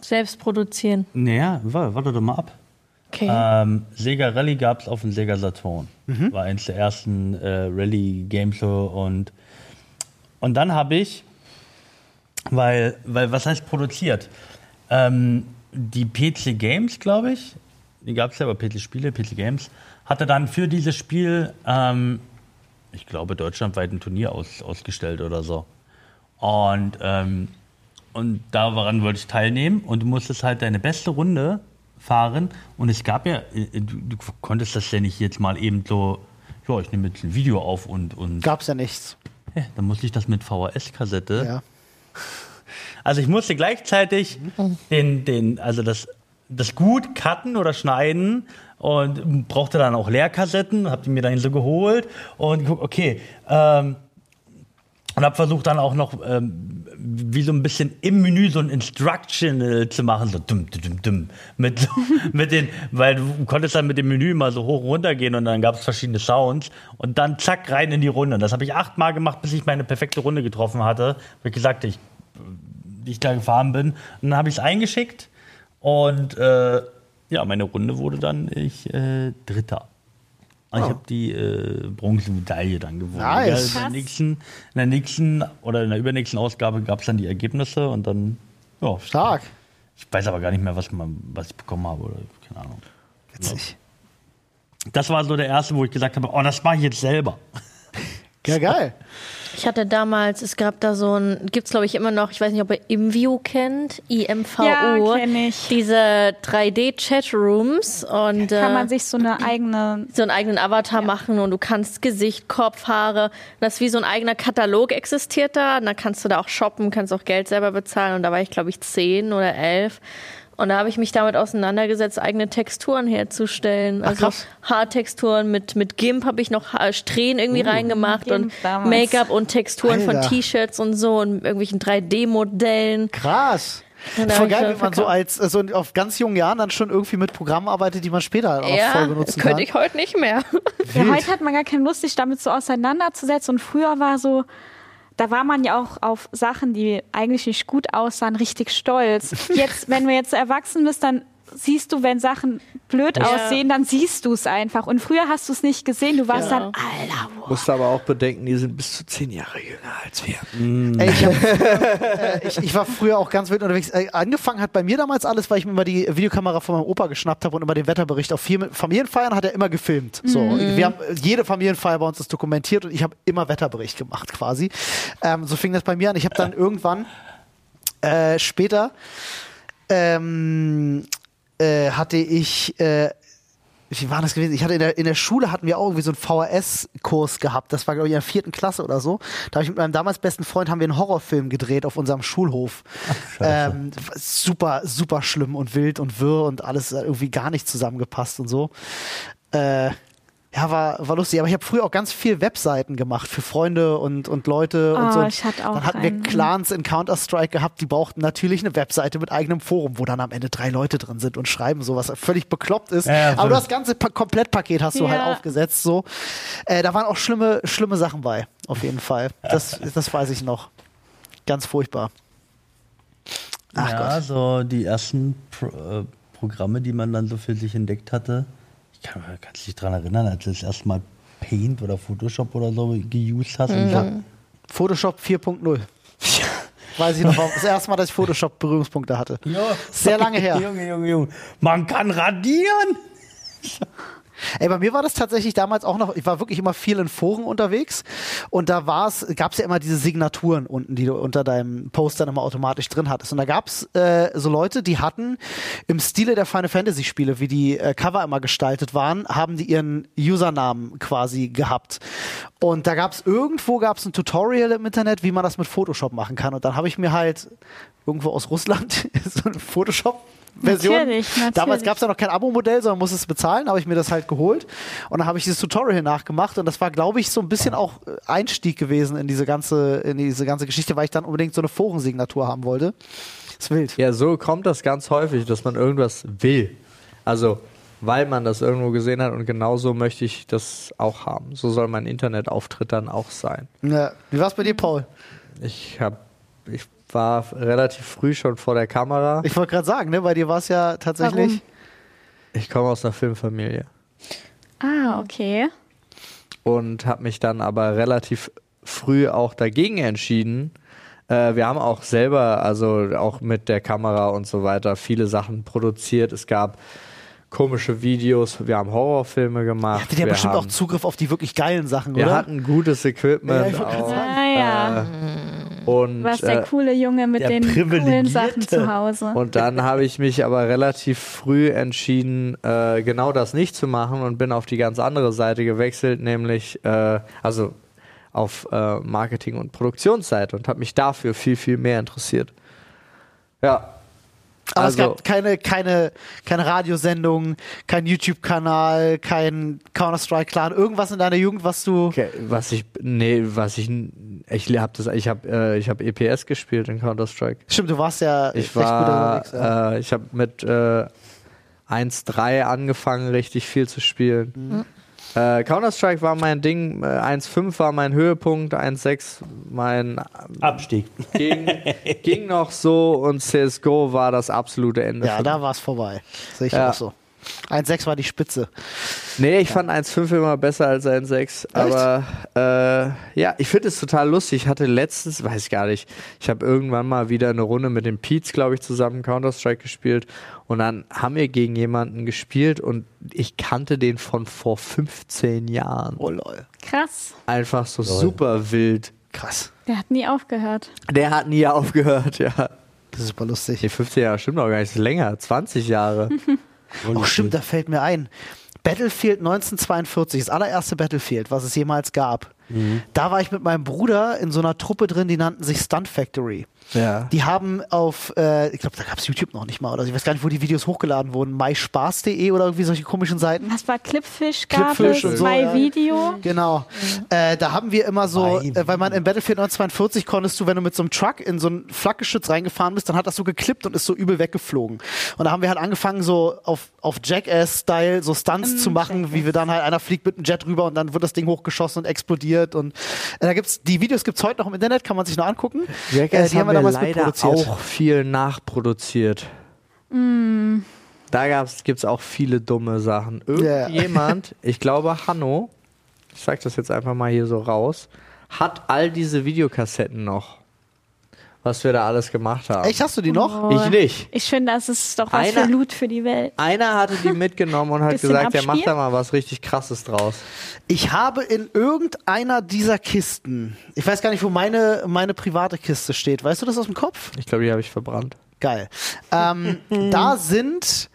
Selbst produzieren. Naja, wa- warte doch mal ab. Okay. Ähm, Sega Rally gab es auf dem Sega Saturn. War eins der ersten äh, Rally-Games und, und dann habe ich, weil, weil, was heißt produziert? Ähm, die PC Games, glaube ich, die gab es ja, aber PC Spiele, PC Games, hatte dann für dieses Spiel, ähm, ich glaube, deutschlandweit ein Turnier aus, ausgestellt oder so. Und, ähm, und daran wollte ich teilnehmen und du musstest halt deine beste Runde fahren und es gab ja, äh, du, du konntest das ja nicht jetzt mal eben so, ja, ich nehme jetzt ein Video auf und, und Gab's ja nichts. ja, dann musste ich das mit VHS-Kassette. Ja. Also ich musste gleichzeitig den, den, also das, das gut cutten oder schneiden und brauchte dann auch Leerkassetten, hab die mir dann so geholt und geguckt, okay, ähm, und habe versucht dann auch noch ähm, wie so ein bisschen im Menü so ein Instructional zu machen, so dumm, dumm, dumm, mit, mit den, weil du konntest dann mit dem Menü mal so hoch und runter gehen und dann gab es verschiedene Sounds und dann zack rein in die Runde. Und das habe ich achtmal gemacht, bis ich meine perfekte Runde getroffen hatte. Wie gesagt, ich, ich da gefahren bin. Und dann habe ich es eingeschickt und äh, ja, meine Runde wurde dann ich äh, Dritter. Und Ich habe die äh, Bronzemedaille dann gewonnen. Nice. Ja, in, der nächsten, in der nächsten oder in der übernächsten Ausgabe gab es dann die Ergebnisse und dann, ja, Stark. Ich weiß aber gar nicht mehr, was, man, was ich bekommen habe oder keine Ahnung. Witzig. Das war so der erste, wo ich gesagt habe, oh, das mache ich jetzt selber. Ja, geil. Ich hatte damals, es gab da so ein, gibt's glaube ich immer noch, ich weiß nicht, ob ihr Imview kennt, IMVO. Ja, kenn ich. Diese 3D-Chatrooms und Kann äh, man sich so eine eigene. so einen eigenen Avatar machen und du kannst Gesicht, Kopf, Haare. Das ist wie so ein eigener Katalog existiert da. Und dann kannst du da auch shoppen, kannst auch Geld selber bezahlen. Und da war ich, glaube ich, zehn oder elf. Und da habe ich mich damit auseinandergesetzt, eigene Texturen herzustellen. Also krass. Haartexturen mit, mit GIMP habe ich noch Ha- Strähnen irgendwie reingemacht GIMP und. Make-up und Texturen von Alter. T-Shirts und so und irgendwelchen 3D-Modellen. Krass. Und da Voll geil, dann wie man so als also auf ganz jungen Jahren dann schon irgendwie mit Programmen arbeitet, die man später auch Ja, voll benutzen könnte kann. ich heute nicht mehr. Ja, heute hat man gar keine Lust, sich damit so auseinanderzusetzen. Und früher war so, da war man ja auch auf Sachen, die eigentlich nicht gut aussahen, richtig stolz. Jetzt, wenn du jetzt erwachsen bist, dann siehst du, wenn Sachen blöd Ja. aussehen, dann siehst du es einfach. Und früher hast du es nicht gesehen. Du warst Ja. dann, Alter, wow. Musst aber auch bedenken, die sind bis zu zehn Jahre jünger als wir. Ey, ich, hab, äh, ich, ich war früher auch ganz wild unterwegs. Äh, angefangen hat bei mir damals alles, weil ich mir immer die Videokamera von meinem Opa geschnappt habe und immer den Wetterbericht auf vier Familienfeiern hat er immer gefilmt. So, wir haben äh, jede Familienfeier bei uns ist dokumentiert und ich habe immer Wetterbericht gemacht quasi. Ähm, so fing das bei mir an. Ich habe dann irgendwann äh, später ähm, äh, hatte ich äh, wie war das gewesen? Ich hatte in der, in der Schule hatten wir auch irgendwie so einen VHS-Kurs gehabt. Das war, glaube ich, in der vierten Klasse oder so. Da habe ich mit meinem damals besten Freund haben wir einen Horrorfilm gedreht auf unserem Schulhof. ähm, super, super schlimm und wild und wirr und alles irgendwie gar nicht zusammengepasst und so. Äh, ja, war, war lustig. Aber ich habe früher auch ganz viel Webseiten gemacht für Freunde und, und Leute und Oh, so. Und ich hatte auch dann hatten wir einen. Clans in Counter-Strike gehabt, die brauchten natürlich eine Webseite mit eigenem Forum, wo dann am Ende drei Leute drin sind und schreiben so, was völlig bekloppt ist. Ja, Aber du das ganze pa Komplettpaket hast du Ja. halt aufgesetzt. So. Äh, da waren auch schlimme, schlimme Sachen bei, auf jeden Fall. Das, das weiß ich noch. Ganz furchtbar. Ach ja, Gott. so die ersten Pro, äh, Programme, die man dann so für sich entdeckt hatte. Ich kann mich kannst dich daran erinnern, als du das erste Mal Paint oder Photoshop oder so geused hast. Und Ja. Photoshop 4.0. Weiß ich noch, das erste Mal, dass ich Photoshop Berührungspunkte hatte. Ja. Sehr lange her. Junge, Junge, Junge. Man kann radieren. Ey, bei mir war das tatsächlich damals auch noch, ich war wirklich immer viel in Foren unterwegs und da gab es ja immer diese Signaturen unten, die du unter deinem Post dann immer automatisch drin hattest. Und da gab es äh, so Leute, die hatten im Stile der Final Fantasy Spiele, wie die äh, Cover immer gestaltet waren, haben die ihren Usernamen quasi gehabt. Und da gab es irgendwo gab es ein Tutorial im Internet, wie man das mit Photoshop machen kann. Und dann habe ich mir halt irgendwo aus Russland so eine Photoshop Version. Natürlich, natürlich. Damals gab es ja noch kein Abo-Modell, sondern musste es bezahlen, habe ich mir das halt geholt und dann habe ich dieses Tutorial nachgemacht und das war, glaube ich, so ein bisschen auch äh, Einstieg gewesen in diese ganze, in diese ganze Geschichte, weil ich dann unbedingt so eine Forensignatur haben wollte. Ist wild. Ja, so kommt das ganz häufig, dass man irgendwas will. Also, weil man das irgendwo gesehen hat und genauso möchte ich das auch haben. So soll mein Internetauftritt dann auch sein. Ja. Wie war es bei dir, Paul? Ich habe, ich war relativ früh schon vor der Kamera. Ich wollte gerade sagen, ne, bei dir war es ja tatsächlich. Warum? Ich komme aus einer Filmfamilie Ah, okay. und habe mich dann aber relativ früh auch dagegen entschieden. Äh, wir haben auch selber, also auch mit der Kamera und so weiter, viele Sachen produziert. Es gab komische Videos, wir haben Horrorfilme gemacht. Ihr hattet ja wir bestimmt auch haben, Zugriff auf die wirklich geilen Sachen, Wir oder? hatten gutes Equipment Ja, ich wollte gerade auch. sagen. Ah, ja. Äh, und, Du warst der äh, coole Junge mit den coolen. Sachen zu Hause. und dann habe ich mich aber relativ früh entschieden, äh, genau das nicht zu machen und bin auf die ganz andere Seite gewechselt, nämlich äh, also auf äh, Marketing- und Produktionsseite und habe mich dafür viel, viel mehr interessiert. Ja. Aber es also, gab keine, keine, keine Radiosendung, kein YouTube-Kanal, kein Counter-Strike-Clan, irgendwas in deiner Jugend, was du. okay, was ich, nee, was ich, ich habe das, ich habe, äh, ich habe EPS gespielt in Counter Strike. Stimmt, du warst ja Ich recht gut war, unterwegs. Ja. äh, ich habe mit äh, 1.3 angefangen, richtig viel zu spielen. Mhm. Äh, Counter-Strike war mein Ding, äh, 1.5 war mein Höhepunkt, 1.6 mein Abstieg. ging, ging noch so und CSGO war das absolute Ende. ja, da war es vorbei. Sehe ich Ja. auch so. 1,6 war die Spitze. Nee, ich fand 1,5 immer besser als 1,6. Aber äh, ja, ich finde es total lustig. Ich hatte letztens, weiß ich gar nicht, ich habe irgendwann mal wieder eine Runde mit dem Pete's, glaube ich, zusammen Counter-Strike gespielt. Und dann haben wir gegen jemanden gespielt und ich kannte den von vor 15 Jahren. Oh lol. Krass. Einfach so super wild. Krass. Der hat nie aufgehört. Der hat nie aufgehört, ja. Das ist super lustig. Nee, 15 Jahre stimmt auch gar nicht, das ist länger, 20 Jahre. Oh, stimmt, da fällt mir ein. Battlefield 1942, das allererste Battlefield, was es jemals gab. Da war ich mit meinem Bruder in so einer Truppe drin, die nannten sich Stunt Factory. Ja. Die haben auf, äh, ich glaube, da gab es YouTube noch nicht mal, oder ich weiß gar nicht, wo die Videos hochgeladen wurden, myspaß.de oder irgendwie solche komischen Seiten. Was war Clipfish? Gab Clipfish es und so, My ja. Video? Genau. Äh, da haben wir immer so, äh, weil man in Battlefield 1942 konntest du, wenn du mit so einem Truck in so ein Flakgeschütz reingefahren bist, dann hat das so geklippt und ist so übel weggeflogen. Und da haben wir halt angefangen, so auf, auf Jackass-Style so Stunts zu machen, wie wir dann halt, einer fliegt mit einem Jet rüber und dann wird das Ding hochgeschossen und explodiert. Und äh, da gibt's, die Videos gibt's heute noch im Internet, kann man sich noch angucken. Jackass Äh, die haben wir damals leider mitproduziert. auch viel nachproduziert. Da gibt es auch viele dumme Sachen. Irgendjemand, ich glaube Hanno, ich sag das jetzt einfach mal hier so raus, hat all diese Videokassetten noch. Was wir da alles gemacht haben. Echt, hast du die noch? Ich nicht. Ich finde, das ist doch was Einer- für Loot für die Welt. Einer hatte die mitgenommen und hat gesagt, er macht da mal was richtig krasses draus. Ich habe in irgendeiner dieser Kisten, ich weiß gar nicht, wo meine, meine private Kiste steht. Weißt du das aus dem Kopf? Ich glaube, die habe ich verbrannt. Geil. Ähm, da sind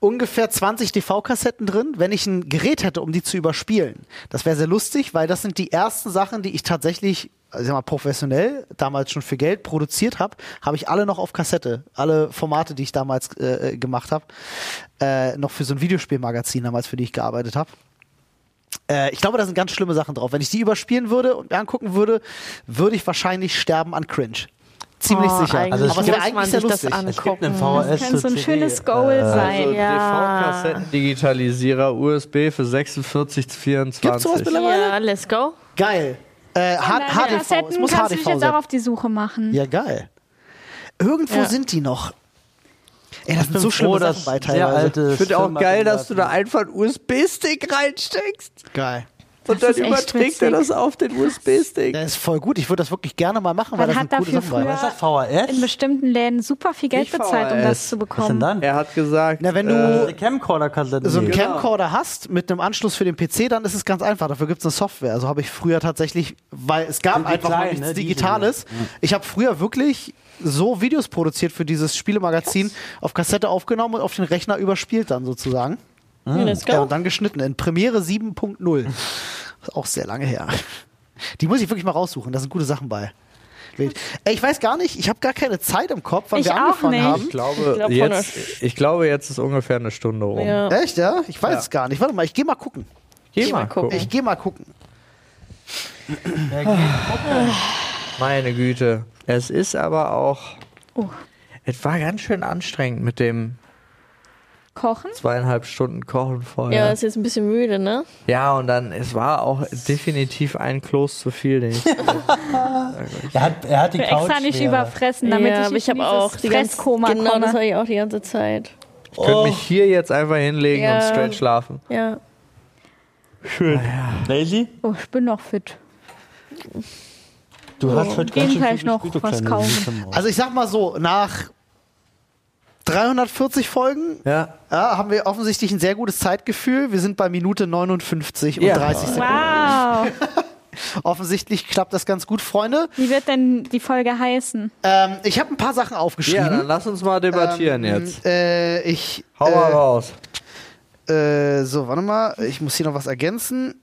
ungefähr 20 DV-Kassetten drin, wenn ich ein Gerät hätte, um die zu überspielen. Das wäre sehr lustig, weil das sind die ersten Sachen, die ich tatsächlich, ich sag mal, professionell, damals schon für Geld produziert habe, habe ich alle noch auf Kassette. Alle Formate, die ich damals äh, gemacht habe, äh, noch für so ein Videospielmagazin damals, für die ich gearbeitet habe. Äh, ich glaube, da sind ganz schlimme Sachen drauf. Wenn ich die überspielen würde und mir angucken würde, würde ich wahrscheinlich sterben an Cringe. Ziemlich Oh, sicher. Also Aber es wäre eigentlich sehr sich das lustig. an- Es gibt einen. VHS Das kann so ein zur schönes CD, Goal äh, sein. Also Ja. DV-Kassetten-Digitalisierer, USB für 46 Gibt's sowas 24. mittlerweile? Ja, let's go. Geil. Äh, HDV. Es muss kannst du dich HDV jetzt auch auf die Suche machen. Ja, geil. Irgendwo Ja. sind die noch. Ey, das Ich sind so Sachen dass bei teilweise. alte Ich finde auch geil, dass du da einfach einen USB-Stick reinsteckst. Geil. Und Das dann überträgt er das auf den USB-Stick. Das ist voll gut. Ich würde das wirklich gerne mal machen, weil Man das hat dafür bei. Was ist früher das, VHS? in bestimmten Läden super viel Geld bezahlt, um das zu Was denn bekommen. dann? Er hat gesagt, Na, wenn du äh, Eine Camcorder-Kassette. so einen Nee. Camcorder hast mit einem Anschluss für den PC, dann ist es ganz einfach. Dafür gibt es eine Software. Also habe ich früher tatsächlich, weil es gab einfach noch klein, nichts ne? Diese Digitales. Ich habe früher wirklich so Videos produziert für dieses Spielemagazin, auf Kassette aufgenommen und auf den Rechner überspielt dann sozusagen. Let's Ja, go. und dann geschnitten in Premiere 7.0. Ist auch sehr lange her. Die muss ich wirklich mal raussuchen, da sind gute Sachen bei. Ey, ich weiß gar nicht, ich habe gar keine Zeit im Kopf, wann Ich wir auch angefangen nicht. haben. ich glaube, Ich glaub, jetzt, ich glaube, jetzt ist ungefähr eine Stunde rum. Ja. Echt, ja? Ich weiß Ja. es gar nicht. Warte mal, ich gehe mal gucken. Geh Geh mal gucken. Ich gehe mal gucken. Meine Güte. Es ist aber auch. Oh. Es war ganz schön anstrengend mit dem Kochen? zweieinhalb Stunden Kochen vorher. Ja, Ja, ist jetzt ein bisschen müde, ne? und dann, es war auch definitiv ein Kloß zu viel, den ich. Er hat, er hat die Ich Couch extra nicht schwerer. überfressen, damit ja, ich nicht ich habe auch die ganze Fresskoma Genau, das komme. habe ich auch die ganze Zeit. Ich könnte mich hier jetzt einfach hinlegen Ja. und straight schlafen. Ja. Schön. Lazy? Oh, ich bin noch fit. Du hast heute gehen ganz schön gleich viel noch was kaufen. Maus. Also ich sag mal so, nach 340 Folgen Ja. ja, haben wir offensichtlich ein sehr gutes Zeitgefühl. Wir sind bei Minute 59 und Ja. 30 Sekunden. Wow. Offensichtlich klappt das ganz gut, Freunde. Wie wird denn die Folge heißen? Ähm, ich habe ein paar Sachen Ja, aufgeschrieben. dann lass uns mal debattieren ähm, jetzt. Äh, ich, Hau mal äh, raus. Äh, so, warte mal. Ich muss hier noch was ergänzen.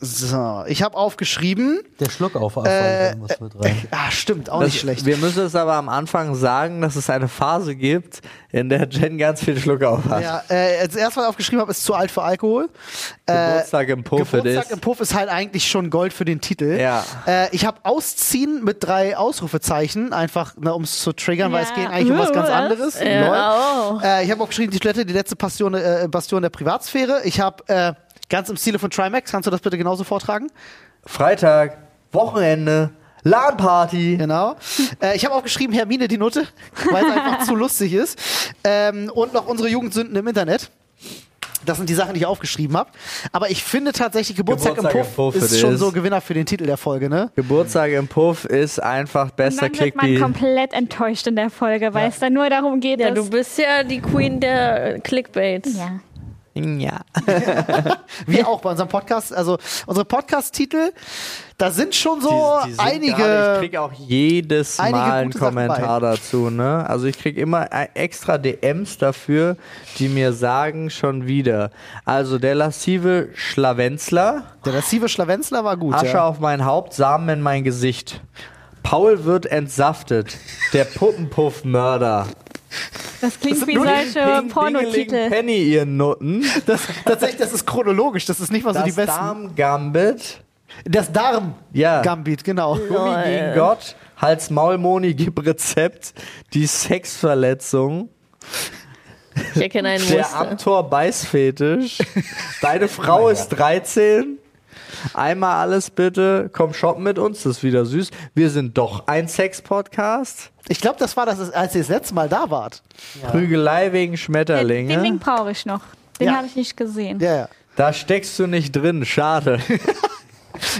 So, ich habe aufgeschrieben. Der Schluck auf Äh, muss mit rein. Ah, stimmt, auch Das, nicht schlecht. Wir müssen es aber am Anfang sagen, dass es eine Phase gibt, in der Jen ganz viel Schluck auf hat. Ja, äh, als erstes, was ich aufgeschrieben habe, ist zu alt für Alkohol. Äh, Geburtstag im Puff Geburtstag is. im Puff ist halt eigentlich schon Gold für den Titel. Ja. Äh, ich habe Ausziehen mit drei Ausrufezeichen, einfach ne, um es zu triggern, weil Ja. es geht eigentlich um was ganz anderes. Ja, oh. Äh, ich habe auch geschrieben, die Toilette, die letzte Bastion, äh, Bastion der Privatsphäre. Ich habe äh, ganz im Stile von Trimax, kannst du das bitte genauso vortragen? Freitag, Wochenende, LAN-Party. Genau. Äh, ich habe auch geschrieben Hermine die Nutte, weil es einfach zu lustig ist. Ähm, und noch unsere Jugendsünden im Internet. Das sind die Sachen, die ich aufgeschrieben habe. Aber ich finde tatsächlich Geburtstag, Geburtstag im im Puff, Puff ist schon is. so Gewinner für den Titel der Folge, ne? Geburtstag im Puff ist einfach Und bester dann wird man komplett enttäuscht in der Folge, weil es dann nur darum geht, Ja, dass... du bist ja die Queen der Clickbaits. ja. Ja. Wir auch bei unserem Podcast. Also unsere Podcast-Titel, da sind schon so Die- die sind einige. gerade- ich krieg auch jedes Mal einen Kommentar dazu, ne? Also ich krieg immer äh, extra DMs dafür, die mir sagen schon wieder. Also der lascive Schlawenzler, der massive Schlawenzler war gut. Asche Ja. auf mein Haupt, Samen in mein Gesicht. Paul wird entsaftet. Der Puppenpuff-Mörder. Das klingt wie Nur die solche Pornotitel. Penny, ihr Nutten. Das, tatsächlich, das ist chronologisch. Das ist nicht mal so die Das besten. Darm-Gambit. das Darm. Ja. Gambit, genau. Gummi gegen Gott. Hals-Maul-Moni gibt Rezept. Die Sexverletzung. Ich erkenne einen Der. Amtor-Beißfetisch. Deine Frau ist 13. Einmal alles bitte. Komm shoppen mit uns. Das ist wieder süß. Wir sind doch ein Sex-Podcast. Ich glaube, das war das, als ihr das letzte Mal da wart. Prügelei wegen Den, Schmetterlinge. den Link brauche ich noch. Den Ja. habe ich nicht gesehen. Ja, ja. Da steckst du nicht drin. Schade.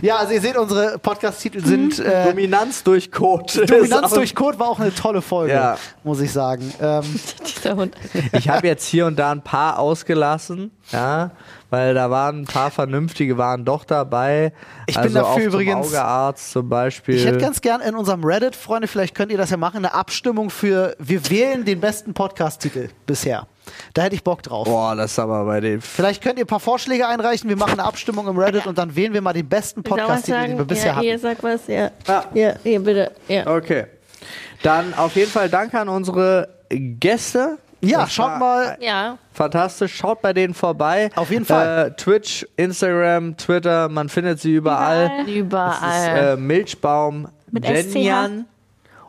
Ja, also ihr seht, unsere Podcast-Titel sind. Äh, Dominanz durch Code. Dominanz durch Code war auch eine tolle Folge, Ja. muss ich sagen. Ähm. Ich habe jetzt hier und da ein paar ausgelassen, ja, weil da waren ein paar vernünftige waren doch dabei. Ich bin also dafür auf zum übrigens- Augearzt zum Beispiel. ich hätte ganz gern in unserem Reddit, Freunde, vielleicht könnt ihr das ja machen, eine Abstimmung für wir wählen den besten Podcast-Titel bisher. Da hätte ich Bock drauf. Boah, das ist aber bei den. Vielleicht könnt ihr ein paar Vorschläge einreichen, wir machen eine Abstimmung im Reddit und dann wählen wir mal den besten Podcast-Titel, den wir bisher Ja, hatten. ihr sagt was, ja. Ja. Ja, hier, bitte. Ja. Okay. Dann auf jeden Fall danke an unsere Gäste. Ja, Das schaut war mal, Ja. Fantastisch, schaut bei denen vorbei. Auf jeden Fall. Äh, Twitch, Instagram, Twitter, man findet sie überall. Überall. Das ist äh, Milchbaum, Mit Jenjan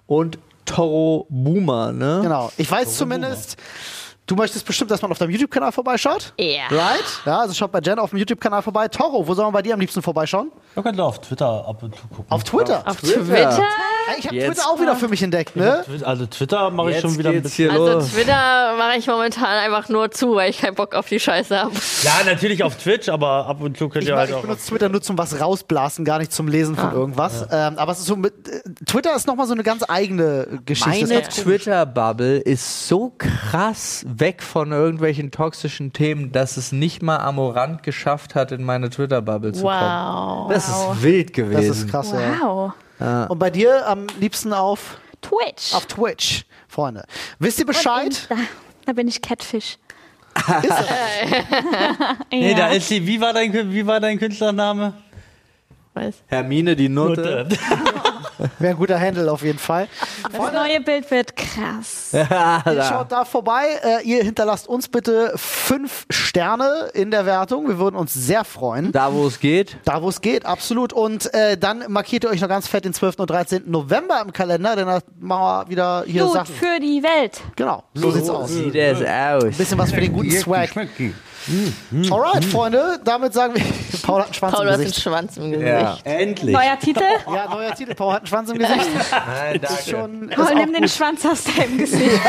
und Toro Boomer, ne? genau. Ich weiß zumindest, du möchtest bestimmt, dass man auf deinem YouTube-Kanal vorbeischaut. Ja. Right? Ja, also schaut bei Jen auf dem YouTube-Kanal vorbei. Toro, wo soll man bei dir am liebsten vorbeischauen? Da könnt ihr auf Twitter ab und zu gucken. Auf Twitter. Auf Twitter. Ich habe Twitter auch wieder für mich entdeckt, ne? Also Twitter mache ich schon wieder ein bisschen. Also los. Twitter mache ich momentan einfach nur zu, weil ich keinen Bock auf die Scheiße habe. Ja, natürlich auf Twitch, aber ab und zu könnt Ich, ihr mach- halt ich auch. benutze Twitter nur zum was rausblasen, gar nicht zum Lesen von irgendwas. Ähm, aber es ist so mit, äh, Twitter ist nochmal so eine ganz eigene Geschichte. Meine Twitter-Bubble ist so krass weg von irgendwelchen toxischen Themen, dass es nicht mal Amorant geschafft hat, in meine Twitter-Bubble zu kommen. Wow. Das ist wild gewesen. Das ist krass, ja. Wow. Und bei dir am liebsten auf, Twitch. auf Twitch, Freunde. Wisst ihr Bescheid? Da, da bin ich Catfish. Ist? Nee, ja. da ist sie. Wie war dein, wie war dein Künstlername? Weiß. Hermine die Nutte. Wäre ein guter Handle auf jeden Fall. das neue Bild wird krass. Ihr schaut da vorbei. Äh, ihr hinterlasst uns bitte fünf Sterne in der Wertung. Wir würden uns sehr freuen. Da, wo es geht. Da, wo es geht, absolut. Und äh, dann markiert ihr euch noch ganz fett den 12. und 13. November im Kalender, denn da machen wir wieder hier Gut Sachen. für die Welt. Genau, so sieht's aus. Sieht es aus. Bisschen was für den guten Swag. Alright, Freunde, damit sagen wir, Paul hat einen Schwanz Paul, im hast einen Gesicht. Schwanz im Gesicht. Ja. Endlich. Neuer Titel. Ja, neuer Titel, Paul hat einen Schwanz im Gesicht. Nein, Das ist schon ist Paul, nimm den. Schwanz aus deinem Gesicht.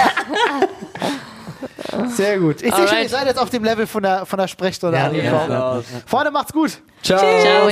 Sehr gut. Ich sehe schon, ihr seid jetzt auf dem Level von der, von der Sprechstunde Ja, angekommen. ja. Freunde, macht's gut. Ciao. Ciao.